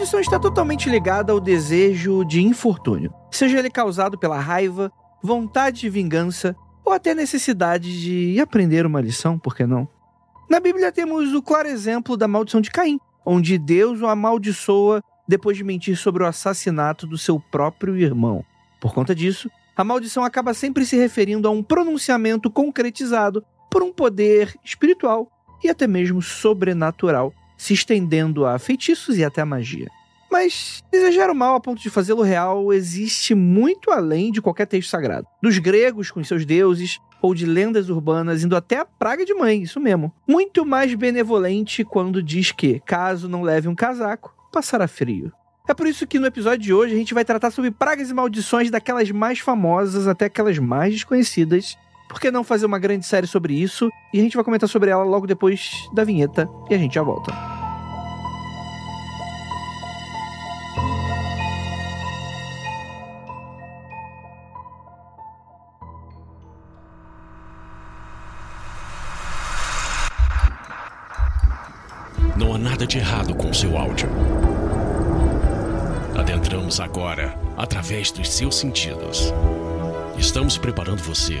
maldição está totalmente ligada ao desejo de infortúnio, seja ele causado pela raiva, vontade de vingança ou até necessidade de aprender uma lição, por que não? Na Bíblia temos o claro exemplo da maldição de Caim, onde Deus o amaldiçoa depois de mentir sobre o assassinato do seu próprio irmão. Por conta disso, a maldição acaba sempre se referindo a um pronunciamento concretizado por um poder espiritual e até mesmo sobrenatural, se estendendo a feitiços e até a magia. Mas desejar o mal a ponto de fazê-lo real existe muito além de qualquer texto sagrado. Dos gregos com seus deuses, ou de lendas urbanas, indo até a praga de mãe, isso mesmo. Muito mais benevolente quando diz que, caso não leve um casaco, passará frio. É por isso que no episódio de hoje a gente vai tratar sobre pragas e maldições daquelas mais famosas até aquelas mais desconhecidas. Por que não fazer uma grande série sobre isso? E a gente vai comentar sobre ela logo depois da vinheta e a gente já volta. Não há nada de errado com seu áudio. Adentramos agora através dos seus sentidos. Estamos preparando você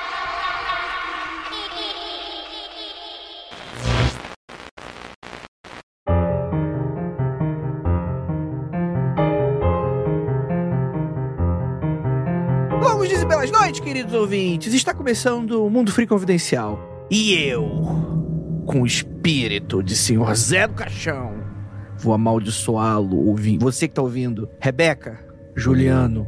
Dias e belas noites, queridos ouvintes. Está começando o Mundo Free Confidencial. E eu, com o espírito de Senhor Zé do Caixão, vou amaldiçoá-lo, ouvi- você que tá ouvindo. Rebeca, Juliano,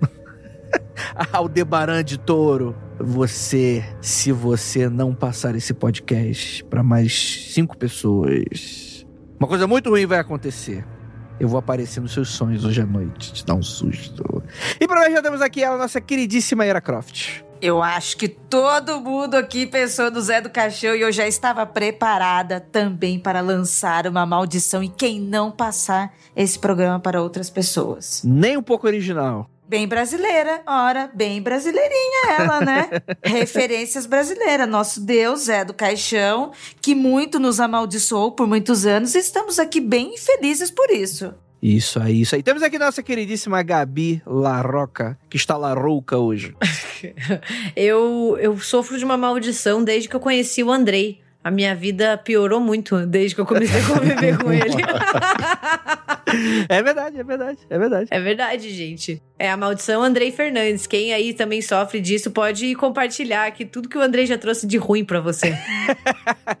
Aldebaran de Touro, você, se você não passar esse podcast para mais cinco pessoas, uma coisa muito ruim vai acontecer. Eu vou aparecer nos seus sonhos hoje à noite, te dar um susto. E pra hoje já temos aqui ela, nossa queridíssima Era Croft. Eu acho que todo mundo aqui pensou no Zé do Caixão e eu já estava preparada também para lançar uma maldição e quem não passar esse programa para outras pessoas. Nem um pouco original. Bem brasileira, ora, bem brasileirinha ela, né? Referências brasileiras. Nosso Deus Zé do Caixão, que muito nos amaldiçoou por muitos anos, e estamos aqui bem felizes por isso. Isso aí, isso aí. Temos aqui nossa queridíssima Gabi Larroca, que está larouca hoje. Eu, eu sofro de uma maldição desde que eu conheci o Andrei. A minha vida piorou muito desde que eu comecei a conviver com ele. É verdade, é verdade, é verdade. É verdade, gente. É a maldição Andrei Fernandes. Quem aí também sofre disso pode compartilhar aqui tudo que o Andrei já trouxe de ruim pra você.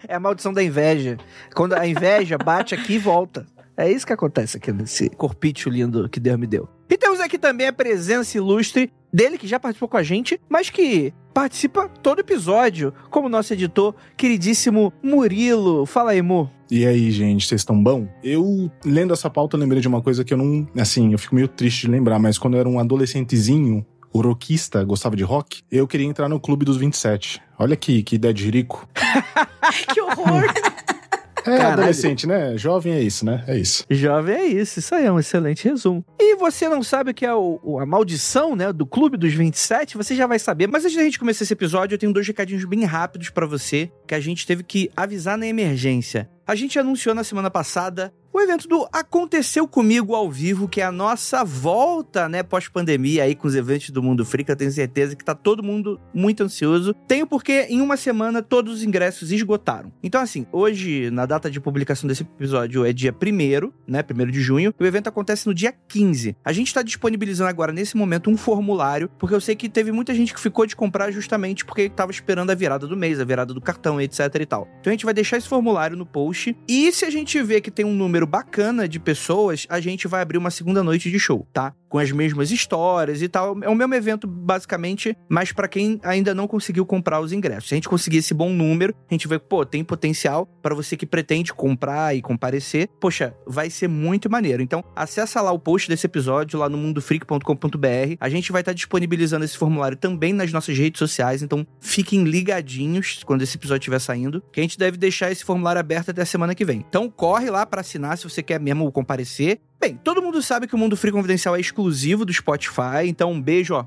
É a maldição da inveja. Quando a inveja bate aqui e volta. É isso que acontece aqui nesse corpício lindo que Deus me deu. E temos aqui também a presença ilustre dele, que já participou com a gente, mas que participa todo episódio, como nosso editor, queridíssimo Murilo. Fala aí, Mu. E aí, gente, vocês estão bom? Eu, lendo essa pauta, lembrei de uma coisa que eu não. Assim, eu fico meio triste de lembrar, mas quando eu era um adolescentezinho, o rockista, gostava de rock, eu queria entrar no Clube dos 27. Olha que, que ideia de rico. que horror! É, Caralho. adolescente, né? Jovem é isso, né? É isso. Jovem é isso, isso aí é um excelente resumo. E você não sabe o que é o, a maldição, né, do Clube dos 27, você já vai saber. Mas antes da gente começar esse episódio, eu tenho dois recadinhos bem rápidos pra você, que a gente teve que avisar na emergência. A gente anunciou na semana passada o evento do Aconteceu Comigo ao vivo, que é a nossa volta, né, pós-pandemia aí com os eventos do Mundo Freak. Eu tenho certeza que tá todo mundo muito ansioso. Tenho porque em uma semana todos os ingressos esgotaram. Então, assim, hoje, na data de publicação desse episódio, é dia 1 né, 1 de junho. O evento acontece no dia 15. A gente tá disponibilizando agora, nesse momento, um formulário, porque eu sei que teve muita gente que ficou de comprar justamente porque tava esperando a virada do mês, a virada do cartão, etc e tal. Então a gente vai deixar esse formulário no post. E se a gente ver que tem um número bacana de pessoas, a gente vai abrir uma segunda noite de show, tá? Com as mesmas histórias e tal. É o mesmo evento, basicamente, mas para quem ainda não conseguiu comprar os ingressos. Se a gente conseguir esse bom número, a gente vê pô, tem potencial para você que pretende comprar e comparecer. Poxa, vai ser muito maneiro. Então, acessa lá o post desse episódio lá no mundofreak.com.br. A gente vai estar tá disponibilizando esse formulário também nas nossas redes sociais, então fiquem ligadinhos quando esse episódio estiver saindo, que a gente deve deixar esse formulário aberto até a semana que vem. Então, corre lá para assinar se você quer mesmo comparecer. Bem, todo mundo sabe que o Mundo Free Confidencial é exclusivo do Spotify, então um beijo, ó,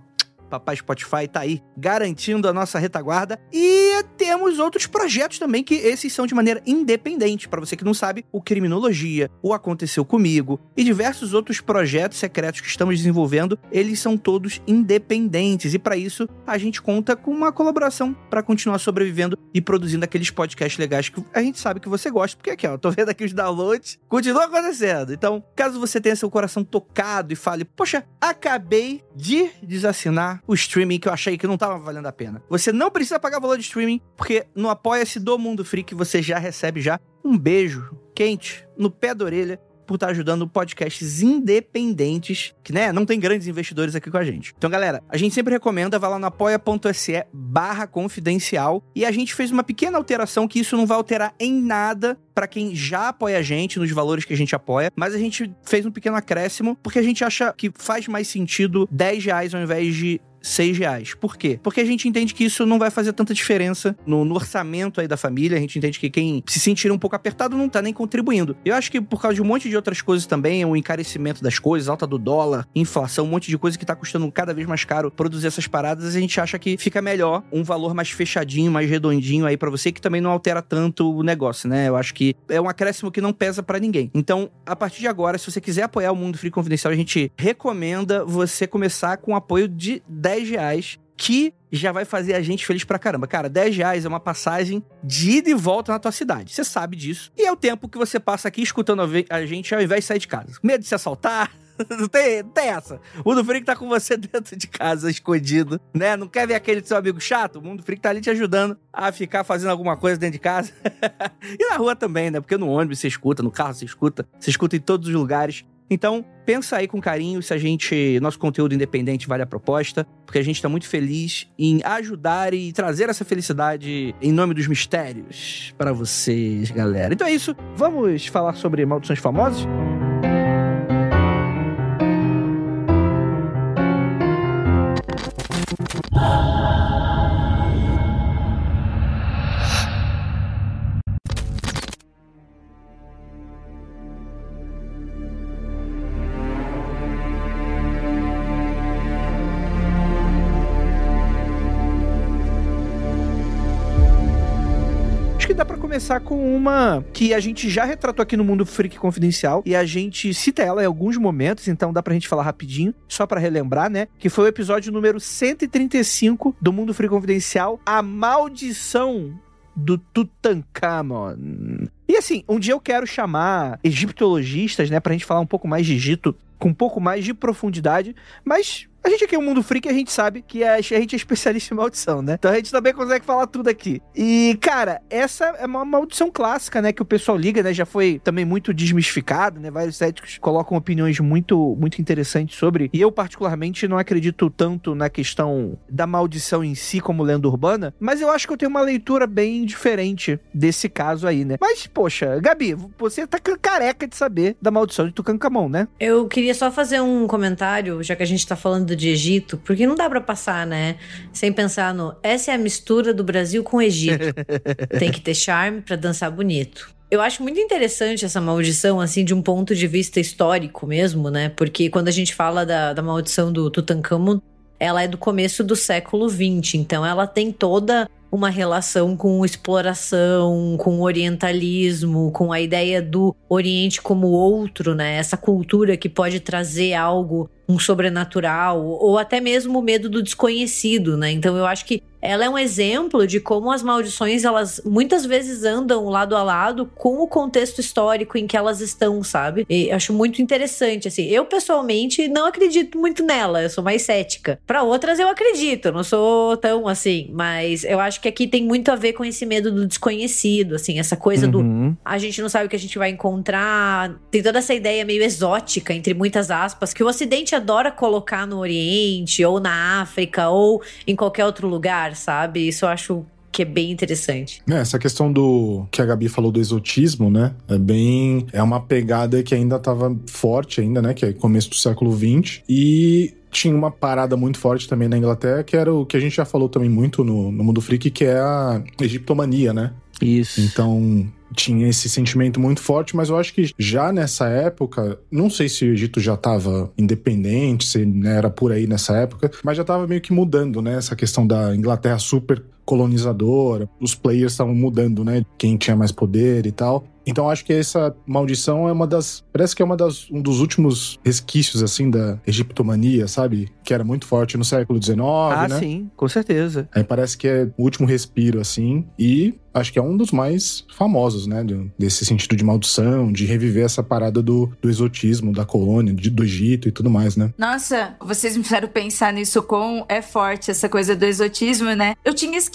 Papai Spotify tá aí garantindo a nossa retaguarda. E temos outros projetos também que esses são de maneira independente. Para você que não sabe, o Criminologia, o Aconteceu Comigo e diversos outros projetos secretos que estamos desenvolvendo, eles são todos independentes. E para isso, a gente conta com uma colaboração para continuar sobrevivendo e produzindo aqueles podcasts legais que a gente sabe que você gosta. Porque aqui, ó, tô vendo aqui os downloads, continua acontecendo. Então, caso você tenha seu coração tocado e fale, poxa, acabei de desassinar o streaming que eu achei que não tava valendo a pena. Você não precisa pagar valor de streaming, porque no Apoia-se do Mundo Freak você já recebe já um beijo quente no pé da orelha por estar ajudando podcasts independentes, que né, não tem grandes investidores aqui com a gente. Então, galera, a gente sempre recomenda, vá lá no apoia.se barra confidencial e a gente fez uma pequena alteração que isso não vai alterar em nada para quem já apoia a gente nos valores que a gente apoia, mas a gente fez um pequeno acréscimo porque a gente acha que faz mais sentido 10 reais ao invés de 6 reais. Por quê? Porque a gente entende que isso não vai fazer tanta diferença no, no, orçamento aí da família. A gente entende que quem se sentir um pouco apertado não tá nem contribuindo. Eu acho que por causa de um monte de outras coisas também, o encarecimento das coisas, alta do dólar, inflação, um monte de coisa que tá custando cada vez mais caro produzir essas paradas, a gente acha que fica melhor um valor mais fechadinho, mais redondinho aí para você, que também não altera tanto o negócio, né? Eu acho que é um acréscimo que não pesa para ninguém. Então, a partir de agora, se você quiser apoiar o Mundo Free Confidencial, a gente recomenda você começar com apoio de 10 10 reais que já vai fazer a gente feliz pra caramba. Cara, 10 reais é uma passagem de ida e volta na tua cidade. Você sabe disso. E é o tempo que você passa aqui escutando a gente ao invés de sair de casa. Medo de se assaltar. Não tem, tem essa. O Mundo Freak tá com você dentro de casa, escondido, né? Não quer ver aquele seu amigo chato? O Mundo Freak tá ali te ajudando a ficar fazendo alguma coisa dentro de casa. e na rua também, né? Porque no ônibus você escuta, no carro você escuta, você escuta em todos os lugares. Então, pensa aí com carinho se a gente, nosso conteúdo independente vale a proposta, porque a gente está muito feliz em ajudar e trazer essa felicidade em nome dos mistérios para vocês, galera. Então é isso. Vamos falar sobre maldições famosas? Começar com uma que a gente já retratou aqui no Mundo Freak Confidencial e a gente cita ela em alguns momentos, então dá pra gente falar rapidinho, só para relembrar, né? Que foi o episódio número 135 do Mundo Freak Confidencial, A Maldição do Tutankhamon. E assim, um dia eu quero chamar egiptologistas, né, pra gente falar um pouco mais de Egito, com um pouco mais de profundidade, mas a gente aqui é um mundo freak, a gente sabe que a gente é especialista em maldição, né? Então a gente também consegue falar tudo aqui. E, cara, essa é uma maldição clássica, né? Que o pessoal liga, né? Já foi também muito desmistificado, né? Vários céticos colocam opiniões muito, muito interessantes sobre. E eu, particularmente, não acredito tanto na questão da maldição em si como lenda urbana, mas eu acho que eu tenho uma leitura bem diferente desse caso aí, né? Mas, poxa, Gabi, você tá careca de saber da maldição de Tucancamon, né? Eu queria só fazer um comentário, já que a gente tá falando de Egito, porque não dá para passar, né? Sem pensar no. Essa é a mistura do Brasil com o Egito. Tem que ter charme para dançar bonito. Eu acho muito interessante essa maldição, assim, de um ponto de vista histórico mesmo, né? Porque quando a gente fala da, da maldição do Tutankhamon, ela é do começo do século XX, então ela tem toda uma relação com exploração, com orientalismo, com a ideia do Oriente como outro, né? Essa cultura que pode trazer algo, um sobrenatural, ou até mesmo o medo do desconhecido, né? Então eu acho que ela é um exemplo de como as maldições, elas muitas vezes andam lado a lado com o contexto histórico em que elas estão, sabe? E acho muito interessante, assim. Eu, pessoalmente, não acredito muito nela, eu sou mais cética. Para outras, eu acredito, eu não sou tão assim, mas eu acho que aqui tem muito a ver com esse medo do desconhecido, assim, essa coisa uhum. do a gente não sabe o que a gente vai encontrar. Tem toda essa ideia meio exótica, entre muitas aspas, que o Ocidente adora colocar no Oriente, ou na África, ou em qualquer outro lugar, sabe? Isso eu acho que é bem interessante. É, essa questão do que a Gabi falou do exotismo, né? É bem. É uma pegada que ainda estava forte, ainda, né? Que é começo do século XX. E tinha uma parada muito forte também na Inglaterra, que era o que a gente já falou também muito no, no Mundo Freak, que é a egiptomania, né? Isso. Então, tinha esse sentimento muito forte, mas eu acho que já nessa época, não sei se o Egito já estava independente, se né, era por aí nessa época, mas já estava meio que mudando, né? Essa questão da Inglaterra super colonizadora, os players estavam mudando, né? Quem tinha mais poder e tal. Então acho que essa maldição é uma das. Parece que é uma das, um dos últimos resquícios, assim, da egiptomania, sabe? Que era muito forte no século XIX. Ah, né? sim, com certeza. Aí parece que é o último respiro, assim. E acho que é um dos mais famosos, né? Desse sentido de maldição, de reviver essa parada do, do exotismo, da colônia, de, do Egito e tudo mais, né? Nossa, vocês me fizeram pensar nisso com é forte essa coisa do exotismo, né? Eu tinha esquecido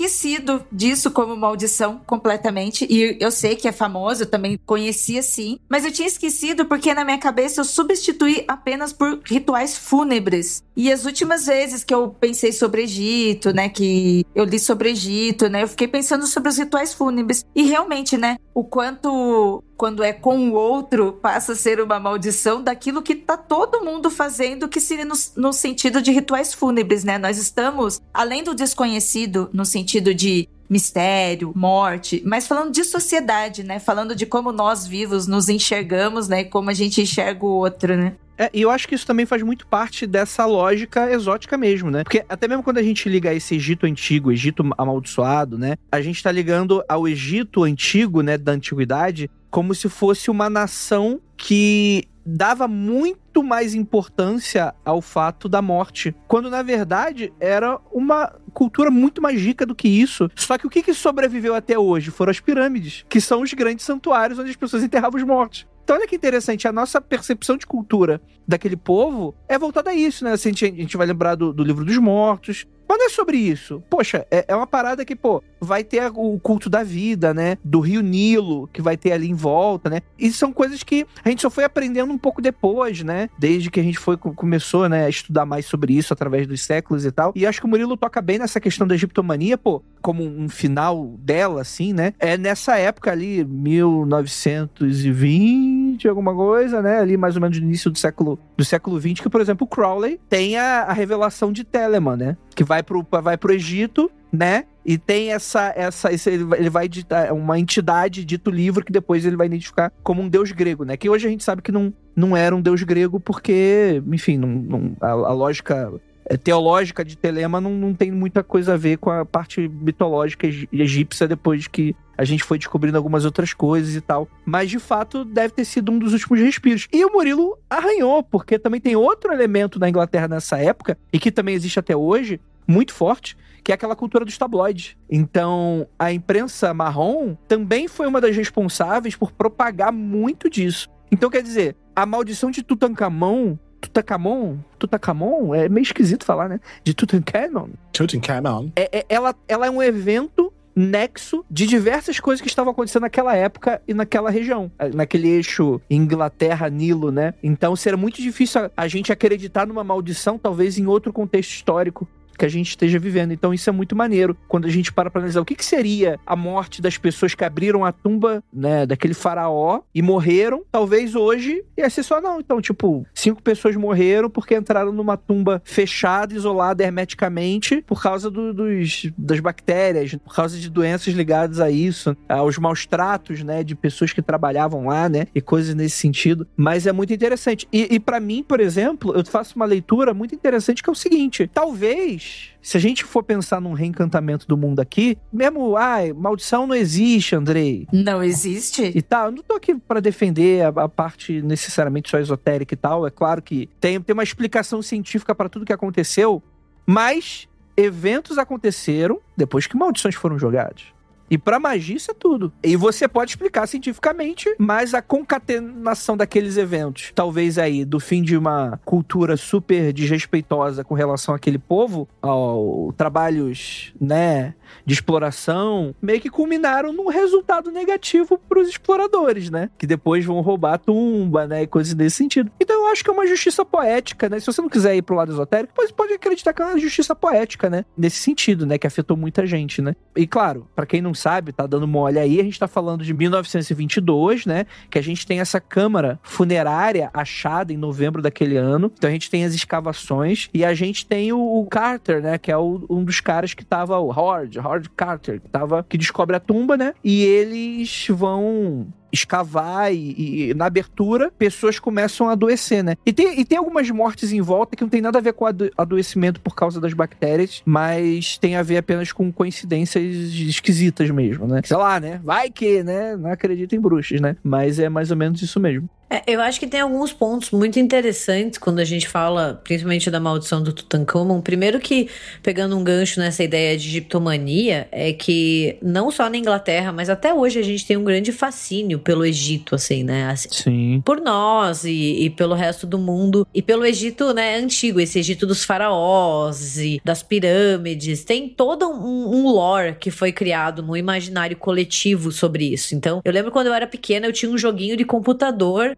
disso como maldição completamente. E eu sei que é famoso, eu também conhecia sim. Mas eu tinha esquecido porque na minha cabeça eu substituí apenas por rituais fúnebres. E as últimas vezes que eu pensei sobre Egito, né? Que eu li sobre Egito, né? Eu fiquei pensando sobre os rituais fúnebres. E realmente, né? O quanto quando é com o outro, passa a ser uma maldição daquilo que tá todo mundo fazendo, que seria no, no sentido de rituais fúnebres, né? Nós estamos, além do desconhecido, no sentido de mistério, morte, mas falando de sociedade, né? Falando de como nós vivos nos enxergamos, né? Como a gente enxerga o outro, né? É, e eu acho que isso também faz muito parte dessa lógica exótica mesmo, né? Porque até mesmo quando a gente liga esse Egito antigo, Egito amaldiçoado, né? A gente tá ligando ao Egito antigo, né, da antiguidade, como se fosse uma nação que dava muito mais importância ao fato da morte, quando na verdade era uma cultura muito mais rica do que isso. Só que o que, que sobreviveu até hoje foram as pirâmides, que são os grandes santuários onde as pessoas enterravam os mortos. Então, olha que interessante, a nossa percepção de cultura daquele povo é voltada a isso, né? Assim, a, gente, vai lembrar do, do livro dos mortos, mas não é sobre isso. Poxa, é, é, uma parada que, pô, vai ter o culto da vida, né? Do Rio Nilo, que vai ter ali em volta, né? E são coisas que a gente só foi aprendendo um pouco depois, né? Desde que a gente foi começou, né, a estudar mais sobre isso através dos séculos e tal. E acho que o Murilo toca bem nessa questão da egiptomania, pô, como um final dela, assim, né? É nessa época ali, 1920, alguma coisa, né? Ali mais ou menos no início do século do século 20, que, por exemplo, o Crowley tem a, a revelação de Telemann, né? Que vai pro, vai pro Egito, né? E tem essa. essa esse, ele vai é uma entidade dito livro que depois ele vai identificar como um deus grego, né? Que hoje a gente sabe que não, não era um deus grego porque, enfim, não, não a, a, lógica é, teológica de Telema não, não tem muita coisa a ver com a parte mitológica egípcia depois que a gente foi descobrindo algumas outras coisas e tal. Mas de fato deve ter sido um dos últimos respiros. E o Murilo arranhou, porque também tem outro elemento na Inglaterra nessa época, e que também existe até hoje, muito forte, que é aquela cultura dos tabloides. Então, a imprensa marrom também foi uma das responsáveis por propagar muito disso. Então, quer dizer, a maldição de Tutankhamon Tutankhamon, Tutankhamon, é meio esquisito falar, né? De Tutankhamon. Tutankhamon. É, é, ela, ela é um evento nexo de diversas coisas que estavam acontecendo naquela época e naquela região, naquele eixo Inglaterra-Nilo, né? Então seria muito difícil a, a gente acreditar numa maldição, talvez em outro contexto histórico que a gente esteja vivendo. Então isso é muito maneiro quando a gente para para analisar o que, que seria a morte das pessoas que abriram a tumba, né, daquele faraó e morreram. Talvez hoje ia ser só não. Então, tipo, cinco pessoas morreram porque entraram numa tumba fechada, isolada hermeticamente por causa do, dos, das bactérias, por causa de doenças ligadas a isso, aos maus tratos, né, de pessoas que trabalhavam lá, né, e coisas nesse sentido. Mas é muito interessante. E, e para mim, por exemplo, eu faço uma leitura muito interessante que é o seguinte: talvez se a gente for pensar num reencantamento do mundo aqui, mesmo, ai, maldição não existe, Andrei. Não existe? E tal, eu não tô aqui para defender a, a, parte necessariamente só esotérica e tal. É claro que tem, tem uma explicação científica para tudo que aconteceu, mas eventos aconteceram depois que maldições foram jogadas. E pra magia isso é tudo. E você pode explicar cientificamente, mas a concatenação daqueles eventos, talvez aí, do fim de uma cultura super desrespeitosa com relação àquele povo, ao trabalhos, né, de exploração, meio que culminaram num resultado negativo pros exploradores, né? Que depois vão roubar a tumba, né, e coisas desse sentido. Então eu acho que é uma justiça poética, né? Se você não quiser ir pro lado esotérico, você pode acreditar que é uma justiça poética, né? Nesse sentido, né, que afetou muita gente, né? E claro, para quem não sabe, tá dando mole aí, a gente tá falando de 1922, né? Que a gente tem essa câmara funerária achada em novembro daquele ano. Então a gente tem as escavações e a gente tem o, Carter, né? Que é o, um dos caras que tava, o Howard, Howard Carter, que tava, que descobre a tumba, né? E eles vão escavar e, e, na abertura pessoas começam a adoecer, né? E tem, e tem algumas mortes em volta que não tem nada a ver com ado adoecimento por causa das bactérias, mas tem a ver apenas com coincidências esquisitas mesmo, né? Sei lá, né? Vai que, né? Não acredito em bruxas, né? Mas é mais ou menos isso mesmo. É, eu acho que tem alguns pontos muito interessantes quando a gente fala, principalmente da maldição do Tutankhamon. Primeiro que, pegando um gancho nessa ideia de egiptomania, é que não só na Inglaterra, mas até hoje a gente tem um grande fascínio pelo Egito, assim, né? Assim, Sim. Por nós e, e, pelo resto do mundo. E pelo Egito, né, antigo, esse Egito dos faraós e das pirâmides. Tem todo um, um lore que foi criado no imaginário coletivo sobre isso. Então, eu lembro quando eu era pequena, eu tinha um joguinho de computador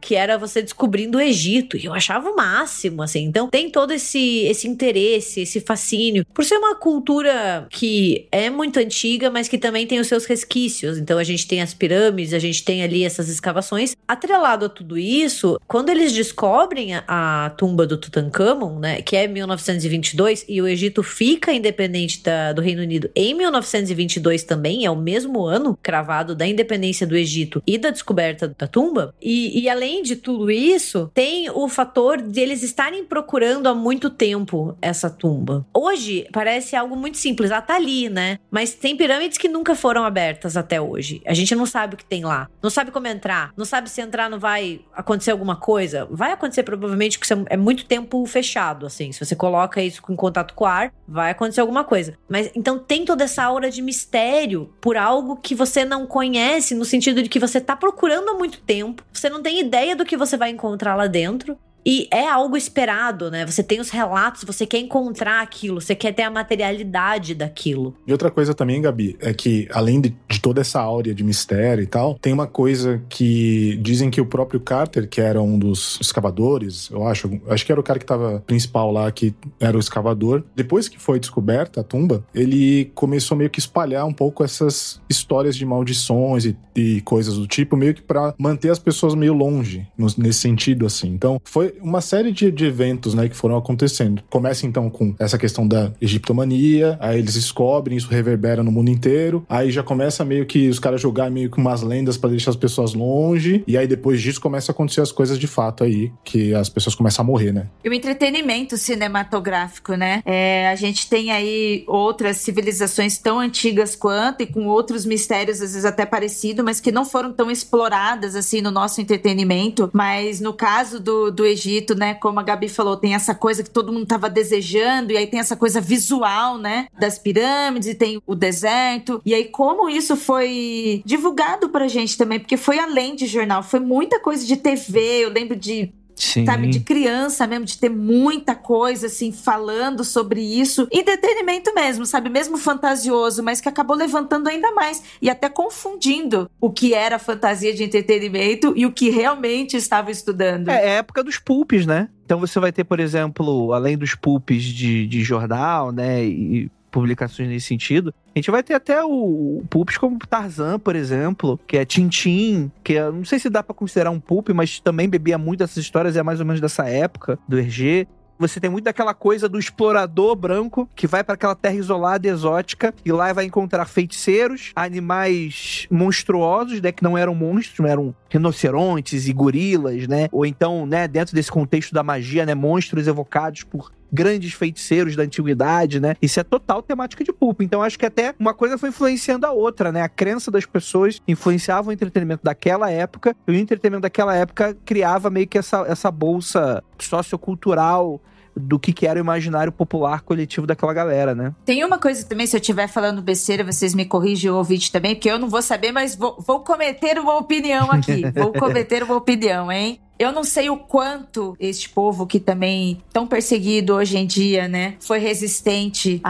que era você descobrindo o Egito. E eu achava o máximo, assim. Então tem todo esse, esse interesse, esse fascínio. Por ser uma cultura que é muito antiga, mas que também tem os seus resquícios. Então a gente tem as pirâmides, a gente tem ali essas escavações. Atrelado a tudo isso, quando eles descobrem a, a tumba do Tutankhamon, né, que é 1922, e o Egito fica independente da, do Reino Unido em 1922 também, é o mesmo ano cravado da independência do Egito e da descoberta da tumba. E, e além de tudo isso, tem o fator de eles estarem procurando há muito tempo essa tumba. Hoje parece algo muito simples, ela tá ali, né? Mas tem pirâmides que nunca foram abertas até hoje. A gente não sabe o que tem lá, não sabe como entrar, não sabe se entrar não vai acontecer alguma coisa. Vai acontecer provavelmente porque é muito tempo fechado, assim. Se você coloca isso em contato com o ar, vai acontecer alguma coisa. Mas então tem toda essa aura de mistério por algo que você não conhece, no sentido de que você tá procurando há muito tempo, você não tem ideia do que você vai encontrar lá dentro. E é algo esperado, né? Você tem os relatos, você quer encontrar aquilo, você quer ter a materialidade daquilo. E outra coisa também, Gabi, é que além de, de toda essa áurea de mistério e tal, tem uma coisa que dizem que o próprio Carter, que era um dos escavadores, eu acho, acho que era o cara que tava principal lá, que era o escavador, depois que foi descoberta a tumba, ele começou meio que espalhar um pouco essas histórias de maldições e, e coisas do tipo, meio que para manter as pessoas meio longe, no, nesse sentido, assim. Então, foi uma série de, de eventos, né, que foram acontecendo. Começa então com essa questão da egiptomania, aí eles descobrem, isso reverbera no mundo inteiro, aí já começa meio que os caras jogar meio que umas lendas para deixar as pessoas longe, e aí depois disso começa a acontecer as coisas de fato aí, que as pessoas começam a morrer, né? E o entretenimento cinematográfico, né? É, a gente tem aí outras civilizações tão antigas quanto e com outros mistérios, às vezes até parecidos, mas que não foram tão exploradas assim no nosso entretenimento. Mas no caso do, do Egito, Né? Como a Gabi falou, tem essa coisa que todo mundo estava desejando, e aí tem essa coisa visual, né? Das pirâmides, e tem o deserto. E aí, como isso foi divulgado pra gente também, porque foi além de jornal, foi muita coisa de TV. Eu lembro de Sim. sabe, de criança mesmo, de ter muita coisa, assim, falando sobre isso. Entretenimento mesmo, sabe, mesmo fantasioso, mas que acabou levantando ainda mais e até confundindo o que era fantasia de entretenimento e o que realmente estava estudando. É, é época dos pulpes, né? Então você vai ter, por exemplo, além dos pulpes de, de jornal, né, e publicações nesse sentido. A gente vai ter até o, o como Tarzan, por exemplo, que é Tintin, que é, não sei se dá para considerar um pulp, mas também bebia muito dessas histórias, é mais ou menos dessa época do Hergé. Você tem muito daquela coisa do explorador branco que vai para aquela terra isolada e exótica e lá vai encontrar feiticeiros, animais monstruosos, né, que não eram monstros, eram rinocerontes e gorilas, né? Ou então, né, dentro desse contexto da magia, né, monstros evocados por grandes feiticeiros da antiguidade, né? Isso é total temática de pulp. Então acho que até uma coisa foi influenciando a outra, né? A crença das pessoas influenciava o entretenimento daquela época e o entretenimento daquela época criava meio que essa, essa bolsa sociocultural do que, que era o imaginário popular coletivo daquela galera, né? Tem uma coisa também, se eu estiver falando besteira, vocês me corrigem o ouvinte também, porque eu não vou saber, mas vou, vou cometer uma opinião aqui. vou cometer uma opinião, hein? Eu não sei o quanto este povo que também tão perseguido hoje em dia, né, foi resistente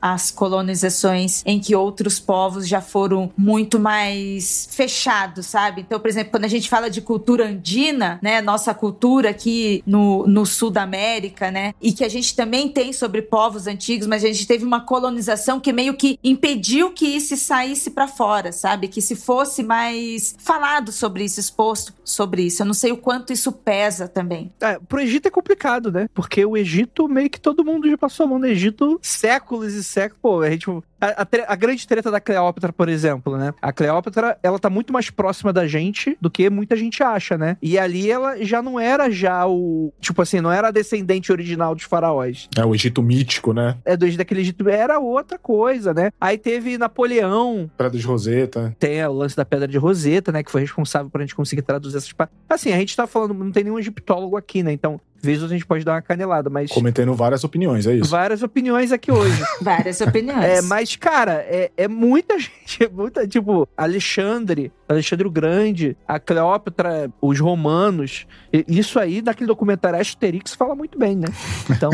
às colonizações em que outros povos já foram muito mais fechados, sabe? Então, por exemplo, quando a gente fala de cultura andina, né, nossa cultura aqui no, no sul da América, né, e que a gente também tem sobre povos antigos, mas a gente teve uma colonização que meio que impediu que isso saísse para fora, sabe? Que se fosse mais falado sobre isso, exposto sobre isso. Eu não sei o quanto quanto isso pesa também. É, pro Egito é complicado, né? Porque o Egito, meio que todo mundo já passou a mão no Egito séculos e séculos. Pô, a gente a, a, a, grande treta da Cleópatra, por exemplo, né? A Cleópatra, ela tá muito mais próxima da gente do que muita gente acha, né? E ali ela já não era já o... Tipo assim, não era a descendente original dos faraós. É, o Egito mítico, né? É, do Egito, daquele Egito era outra coisa, né? Aí teve Napoleão. Pedra de Roseta. Tem é, o lance da Pedra de Roseta, né? Que foi responsável pra gente conseguir traduzir essas... Assim, a gente tá falando, não tem nenhum egiptólogo aqui, né? Então, vezes a gente pode dar uma canelada, mas. Cometendo várias opiniões, é isso? Várias opiniões aqui hoje. várias opiniões. É, mas, cara, é, é muita gente, é muita, tipo, Alexandre, Alexandre o Grande, a Cleópatra, os romanos. Isso aí, daquele documentário Asterix, fala muito bem, né? Então,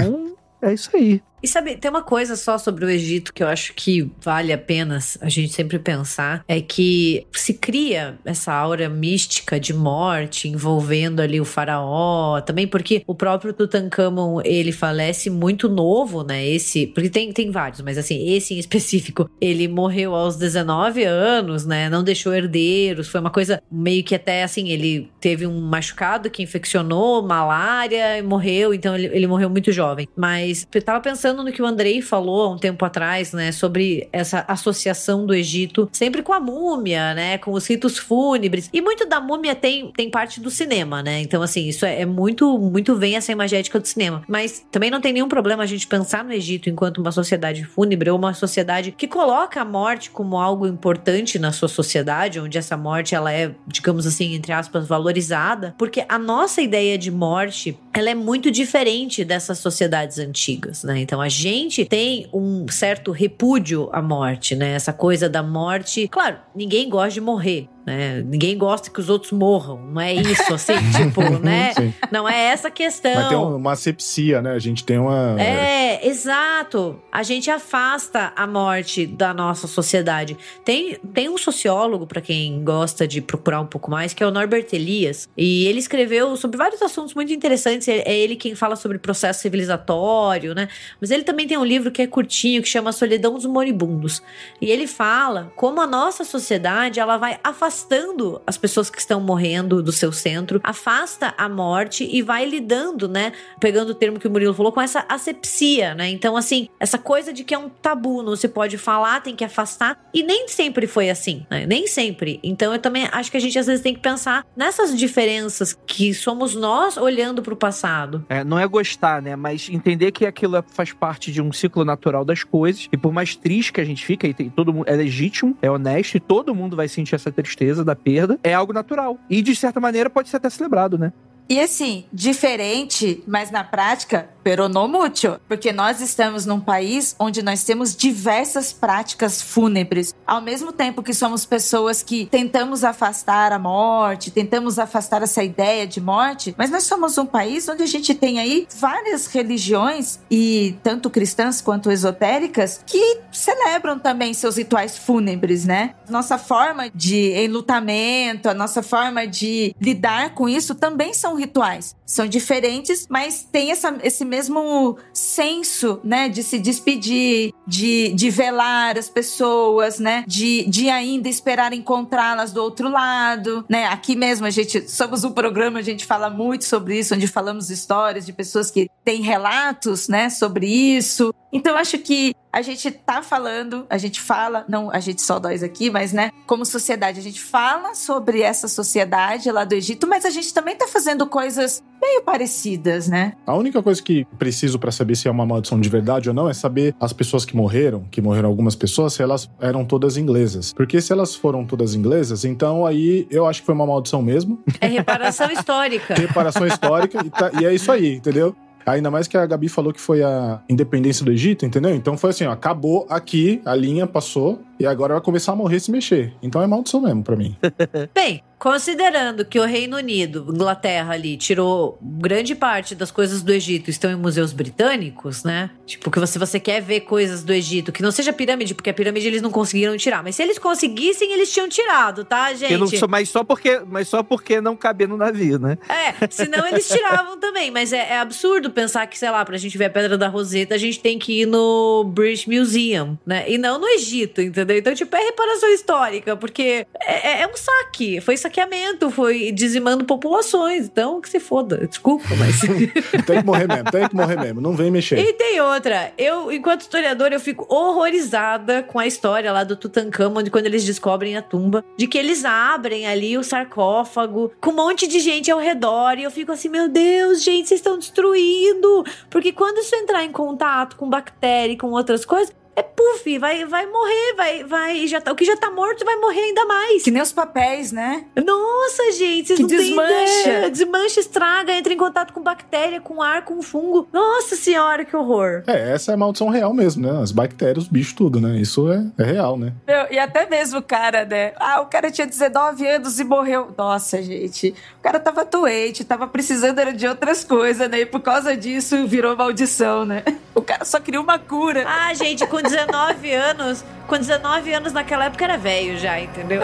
é isso aí. E sabe, tem uma coisa só sobre o Egito que eu acho que vale a pena a gente sempre pensar: é que se cria essa aura mística de morte envolvendo ali o faraó, também porque o próprio Tutankhamon ele falece muito novo, né? Esse, porque tem, tem vários, mas assim, esse em específico, ele morreu aos 19 anos, né? Não deixou herdeiros, foi uma coisa meio que até assim, ele teve um machucado que infeccionou, malária e morreu, então ele, ele morreu muito jovem. Mas eu tava pensando pensando no que o Andrei falou há um tempo atrás, né, sobre essa associação do Egito sempre com a múmia, né, com os ritos fúnebres. E muito da múmia tem, tem parte do cinema, né? Então, assim, isso é, é muito, muito vem essa imagética do cinema. Mas também não tem nenhum problema a gente pensar no Egito enquanto uma sociedade fúnebre ou uma sociedade que coloca a morte como algo importante na sua sociedade, onde essa morte ela é, digamos assim, entre aspas, valorizada, porque a nossa ideia de morte, ela é muito diferente dessas sociedades antigas, né? Então a gente tem um certo repúdio à morte, né? Essa coisa da morte. Claro, ninguém gosta de morrer. Né? Ninguém gosta que os outros morram, não é isso, assim, tipo, né? Sim. Não é essa questão. Mas tem uma asepsia, né? A gente tem uma. É, exato. A gente afasta a morte da nossa sociedade. Tem, tem um sociólogo, para quem gosta de procurar um pouco mais, que é o Norbert Elias, e ele escreveu sobre vários assuntos muito interessantes. É ele quem fala sobre processo civilizatório, né? Mas ele também tem um livro que é curtinho, que chama Solidão dos Moribundos. E ele fala como a nossa sociedade ela vai afastar afastando as pessoas que estão morrendo do seu centro, afasta a morte e vai lidando, né? Pegando o termo que o Murilo falou, com essa asepsia, né? Então, assim, essa coisa de que é um tabu, não se pode falar, tem que afastar. E nem sempre foi assim, né? Nem sempre. Então, eu também acho que a gente às vezes tem que pensar nessas diferenças que somos nós olhando para o passado. É, não é gostar, né? Mas entender que aquilo é, faz parte de um ciclo natural das coisas. E por mais triste que a gente fica, e tem, todo mundo é legítimo, é honesto, e todo mundo vai sentir essa tristeza tristeza da perda é algo natural. E de certa maneira pode ser até celebrado, né? E assim, diferente, mas na prática, peronomútil, porque nós estamos num país onde nós temos diversas práticas fúnebres. Ao mesmo tempo que somos pessoas que tentamos afastar a morte, tentamos afastar essa ideia de morte, mas nós somos um país onde a gente tem aí várias religiões e tanto cristãs quanto esotéricas que celebram também seus rituais fúnebres, né? Nossa forma de enlutamento, a nossa forma de lidar com isso também são rituais. São diferentes, mas tem essa, esse mesmo senso, né, de se despedir, de, de velar as pessoas, né, de, de ainda esperar encontrá-las do outro lado, né. Aqui mesmo a gente somos um programa, a gente fala muito sobre isso, onde falamos histórias de pessoas que têm relatos, né, sobre isso. Então, acho que a gente tá falando, a gente fala, não a gente só dois aqui, mas, né, como sociedade, a gente fala sobre essa sociedade lá do Egito, mas a gente também tá fazendo coisas meio parecidas, né? A única coisa que preciso para saber se é uma maldição de verdade ou não é saber as pessoas que morreram, que morreram algumas pessoas, se elas eram todas inglesas. Porque se elas foram todas inglesas, então aí eu acho que foi uma maldição mesmo. É reparação histórica. reparação histórica, e, tá, e é isso aí, entendeu? Ainda mais que a Gabi falou que foi a independência do Egito, entendeu? Então foi assim, ó, acabou aqui, a linha passou, e agora vai começar a morrer se mexer. Então é maldição mesmo pra mim. Bem, considerando que o Reino Unido, Inglaterra ali, tirou grande parte das coisas do Egito estão em museus britânicos, né? Tipo, que se você quer ver coisas do Egito, que não seja pirâmide, porque a pirâmide eles não conseguiram tirar. Mas se eles conseguissem, eles tinham tirado, tá, gente? Não, mas, só porque, mas só porque não cabia no navio, né? É, senão eles tiravam também. Mas é, é, absurdo pensar que, sei lá, pra gente ver a Pedra da Roseta, a gente tem que ir no British Museum, né? E não no Egito, entendeu? Então, tipo, é reparação histórica, porque é, é, é um saque. Foi saqueamento, foi dizimando populações. Então, que se foda. Desculpa, mas. tem que morrer mesmo, tem que morrer mesmo. Não vem mexer. E tem outra. Eu, enquanto historiador, eu fico horrorizada com a história lá do Tutankhamon, de quando eles descobrem a tumba, de que eles abrem ali o sarcófago com um monte de gente ao redor. E eu fico assim, meu Deus, gente, vocês estão destruindo. Porque quando isso entrar em contato com bactéria e com outras coisas, é puff, vai, vai morrer, vai, vai, já tá, o que já tá morto vai morrer ainda mais. Que nem os papéis, né? Nossa, gente, vocês que não desmancha. Desmancha, estraga, entra em contato com bactéria, com ar, com fungo. Nossa senhora, que horror. É, essa é a maldição real mesmo, né? As bactérias, os bichos, tudo, né? Isso é, é real, né? Meu, e até mesmo o cara, né? Ah, o cara tinha 19 anos e morreu. Nossa, gente. O cara tava doente, tava precisando era de outras coisas, né? E por causa disso virou maldição, né? O cara só queria uma cura. Ah, gente, com 19 anos, com 19 anos naquela época era velho já, entendeu?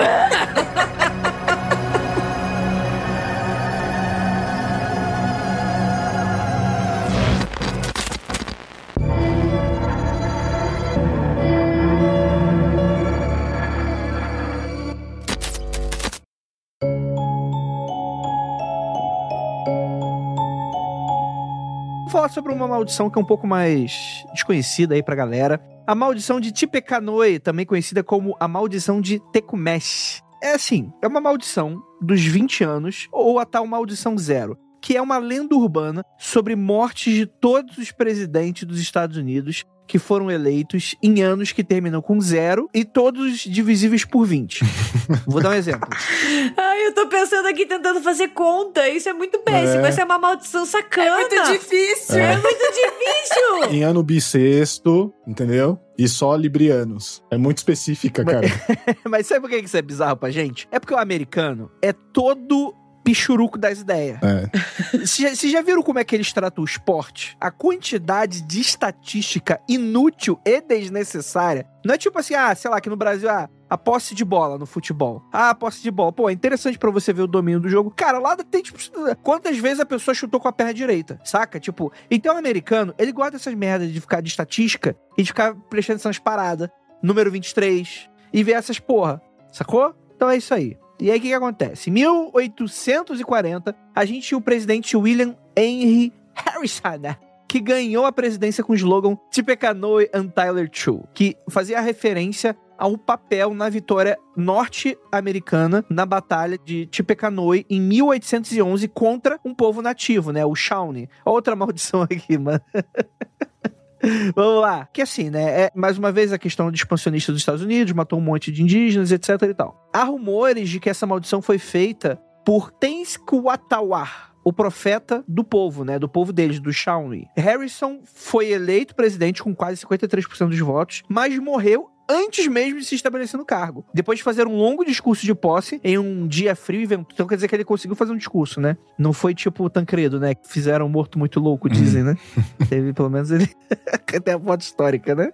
Falar sobre uma maldição que é um pouco mais desconhecida aí pra galera. A maldição de Tipecanoi, também conhecida como a maldição de Tecumseh. É assim, é uma maldição dos 20 anos, ou a tal maldição zero, que é uma lenda urbana sobre mortes de todos os presidentes dos Estados Unidos que foram eleitos em anos que terminam com zero e todos divisíveis por 20. Vou dar um exemplo. Ai, eu tô pensando aqui tentando fazer conta. Isso é muito péssimo. É. Isso é uma maldição sacana. É muito difícil. É, muito difícil. Em ano bissexto, entendeu? E só librianos. É muito específica, cara. Mas sabe por que isso é bizarro pra gente? É porque o americano é todo pichuruco das ideias. É. Vocês já, já viram como é que eles tratam o esporte? A quantidade de estatística inútil e desnecessária. Não é tipo assim, ah, sei lá, que no Brasil, ah, a posse de bola no futebol. Ah, a posse de bola. Pô, é interessante pra você ver o domínio do jogo. Cara, lá tem, tipo, quantas vezes a pessoa chutou com a perna direita, saca? Tipo, então o americano, ele gosta dessas merdas de ficar de estatística e de ficar prestando nas paradas. Número 23. E ver essas porra, sacou? Então é isso aí. E aí o que, que acontece? Em 1840, a gente tinha o presidente William Henry Harrison, né? que ganhou a presidência com o slogan Tippecanoe and Tyler True, que fazia referência ao papel na vitória norte-americana na batalha de Tippecanoe em 1811 contra um povo nativo, né, o Shawnee. Outra maldição aqui, mano. Vamos lá. Que assim, né? É, mais uma vez a questão de expansionista dos Estados Unidos, matou um monte de indígenas, etc e tal. Há rumores de que essa maldição foi feita por Tenskwatawar, o profeta do povo, né? Do povo deles, do Shawnee. Harrison foi eleito presidente com quase 53% dos votos, mas morreu antes mesmo de se estabelecer no cargo. Depois de fazer um longo discurso de posse em um dia frio e vento. Então quer dizer que ele conseguiu fazer um discurso, né? Não foi tipo o Tancredo, né? Que fizeram um morto muito louco, dizem, né? Teve pelo menos ele. Até a foto histórica, né?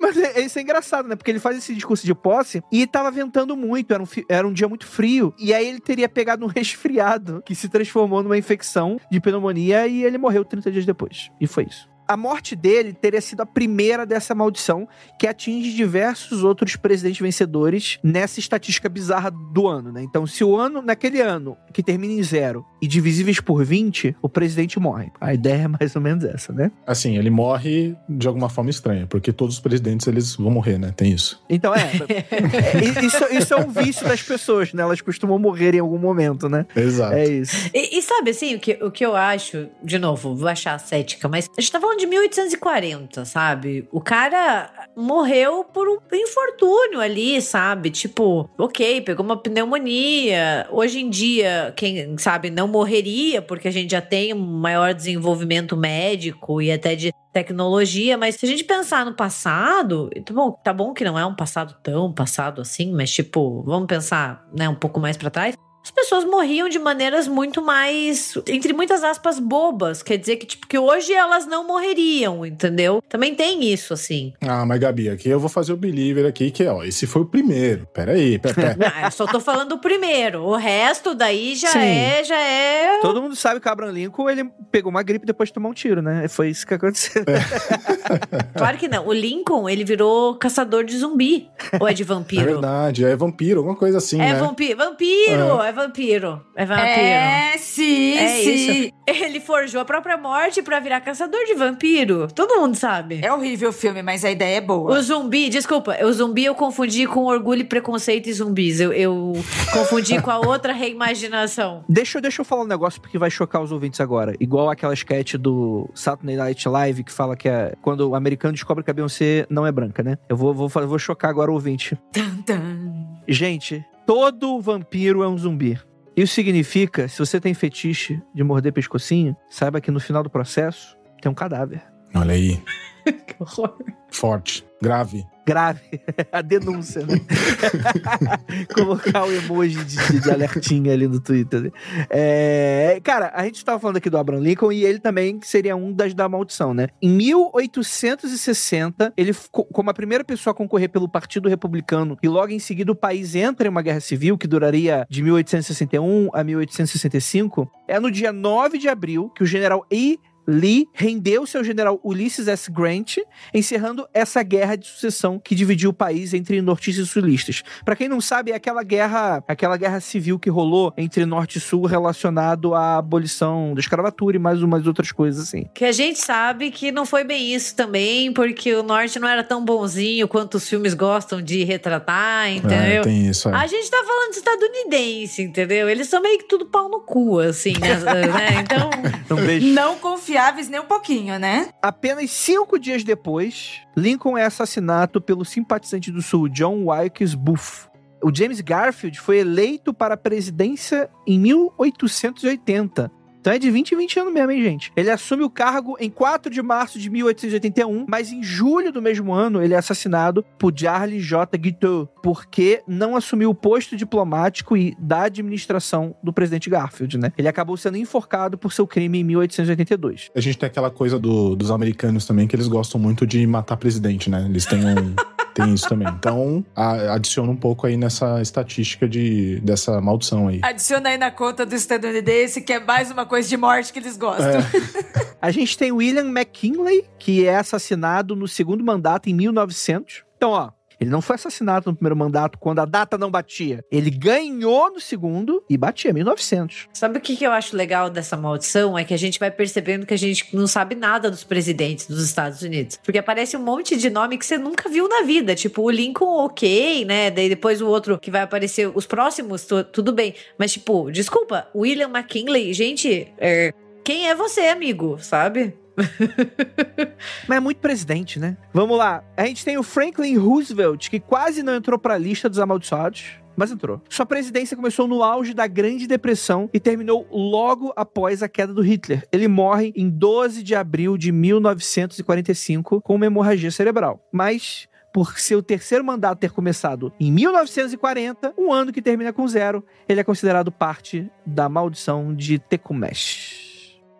Mas é, isso é engraçado, né? Porque ele faz esse discurso de posse e tava ventando muito, era um, era um dia muito frio. E aí ele teria pegado um resfriado que se transformou numa infecção de pneumonia e ele morreu 30 dias depois. E foi isso a morte dele teria sido a primeira dessa maldição que atinge diversos outros presidentes vencedores nessa estatística bizarra do ano, né? Então, se o ano, naquele ano, que termina em zero e divisíveis por 20, o presidente morre. A ideia é mais ou menos essa, né? Assim, ele morre de alguma forma estranha, porque todos os presidentes eles vão morrer, né? Tem isso. Então, é. é isso, isso, é um vício das pessoas, né? Elas costumam morrer em algum momento, né? Exato. É isso. E, e sabe, assim, o que, o que eu acho, de novo, vou achar cética, mas a gente tá falando falando de 1840, sabe? O cara morreu por um infortúnio ali, sabe? Tipo, ok, pegou uma pneumonia. Hoje em dia, quem sabe, não morreria, porque a gente já tem um maior desenvolvimento médico e até de tecnologia, mas se a gente pensar no passado, tá bom, tá bom que não é um passado tão passado assim, mas tipo, vamos pensar, né, um pouco mais para trás as pessoas morriam de maneiras muito mais, entre muitas aspas, bobas. Quer dizer que, tipo, que hoje elas não morreriam, entendeu? Também tem isso, assim. Ah, mas Gabi, aqui eu vou fazer o believer aqui, que, ó, esse foi o primeiro. Peraí, pera, Não, eu só tô falando o primeiro. O resto daí já Sim. é, já é. Todo mundo sabe que o Abraham Lincoln, ele pegou uma gripe depois de tomar um tiro, né? Foi isso que aconteceu. É. claro que não. O Lincoln, ele virou caçador de zumbi. Ou é de vampiro? É verdade, é vampiro, alguma coisa assim, é né? Vampiro, vampiro, é. é vampiro. É vampiro. É, sim, é sim. Isso. Ele forjou a própria morte para virar caçador de vampiro. Todo mundo sabe. É horrível o filme, mas a ideia é boa. O zumbi, desculpa, o zumbi eu confundi com orgulho, preconceito e zumbis. Eu, eu confundi com a outra reimaginação. Deixa, deixa eu falar um negócio porque vai chocar os ouvintes agora. Igual aquela sketch do Saturday Night Live que fala que é quando o americano descobre que a Beyoncé não é branca, né? Eu vou, vou, vou chocar agora o ouvinte. Tum, tum. Gente, todo vampiro é um zumbi. Isso significa, se você tem fetiche de morder pescocinho, saiba que no final do processo tem um cadáver. Olha aí. que horror. Forte, grave grave a denúncia, né? Colocar o emoji de, de, alertinha ali no Twitter. Né? É, cara, a gente estava falando aqui do Abraham Lincoln e ele também seria um das da maldição, né? Em 1860, ele, como a primeira pessoa a concorrer pelo Partido Republicano e logo em seguida o país entra em uma guerra civil que duraria de 1861 a 1865, é no dia 9 de abril que o general E. Lee rendeu seu general Ulysses S. Grant, encerrando essa guerra de sucessão que dividiu o país entre nortistas e sulistas. Para quem não sabe, é aquela guerra, aquela guerra civil que rolou entre norte e sul relacionado à abolição da escravatura e mais umas outras coisas assim. Que a gente sabe que não foi bem isso também, porque o norte não era tão bonzinho quanto os filmes gostam de retratar, entendeu? É, tem isso. É. A gente tá falando de estadunidense, entendeu? Eles são meio que tudo pau no cu, assim, né? né? Então, não, não confia confiáveis nem um pouquinho, né? Apenas cinco dias depois, Lincoln é assassinado pelo simpatizante do Sul, John Wilkes Booth. O James Garfield foi eleito para a presidência em 1880 então é de 20 em 20 anos mesmo, hein, gente? Ele assume o cargo em 4 de março de 1881, mas em julho do mesmo ano ele é assassinado por Charles J. Guiteau, porque não assumiu o posto diplomático e da administração do presidente Garfield, né? Ele acabou sendo enforcado por seu crime em 1882. A gente tem aquela coisa do, dos americanos também, que eles gostam muito de matar presidente, né? Eles têm um... tem isso também. Então, a, adiciona um pouco aí nessa estatística de, dessa maldição aí. Adiciona aí na conta do estadunidense, que é mais uma coisa de morte que eles gostam. É. a gente tem William McKinley, que é assassinado no segundo mandato em 1900. Então, ó, ele não foi assassinado no primeiro mandato quando a data não batia. Ele ganhou no segundo e batia 1900. Sabe o que, que eu acho legal dessa maldição? É que a gente vai percebendo que a gente não sabe nada dos presidentes dos Estados Unidos. Porque aparece um monte de nome que você nunca viu na vida. Tipo, o Lincoln, ok, né? Daí depois o outro que vai aparecer, os próximos, tudo bem. Mas, tipo, desculpa, William McKinley, gente, é, quem é você, amigo? Sabe? Mas é muito presidente, né? Vamos lá. A gente tem o Franklin Roosevelt, que quase não entrou pra lista dos amaldiçoados mas entrou. Sua presidência começou no auge da Grande Depressão e terminou logo após a queda do Hitler. Ele morre em 12 de abril de 1945 com uma hemorragia cerebral. Mas por seu terceiro mandato ter começado em 1940, um ano que termina com zero, ele é considerado parte da maldição de Tecumseh.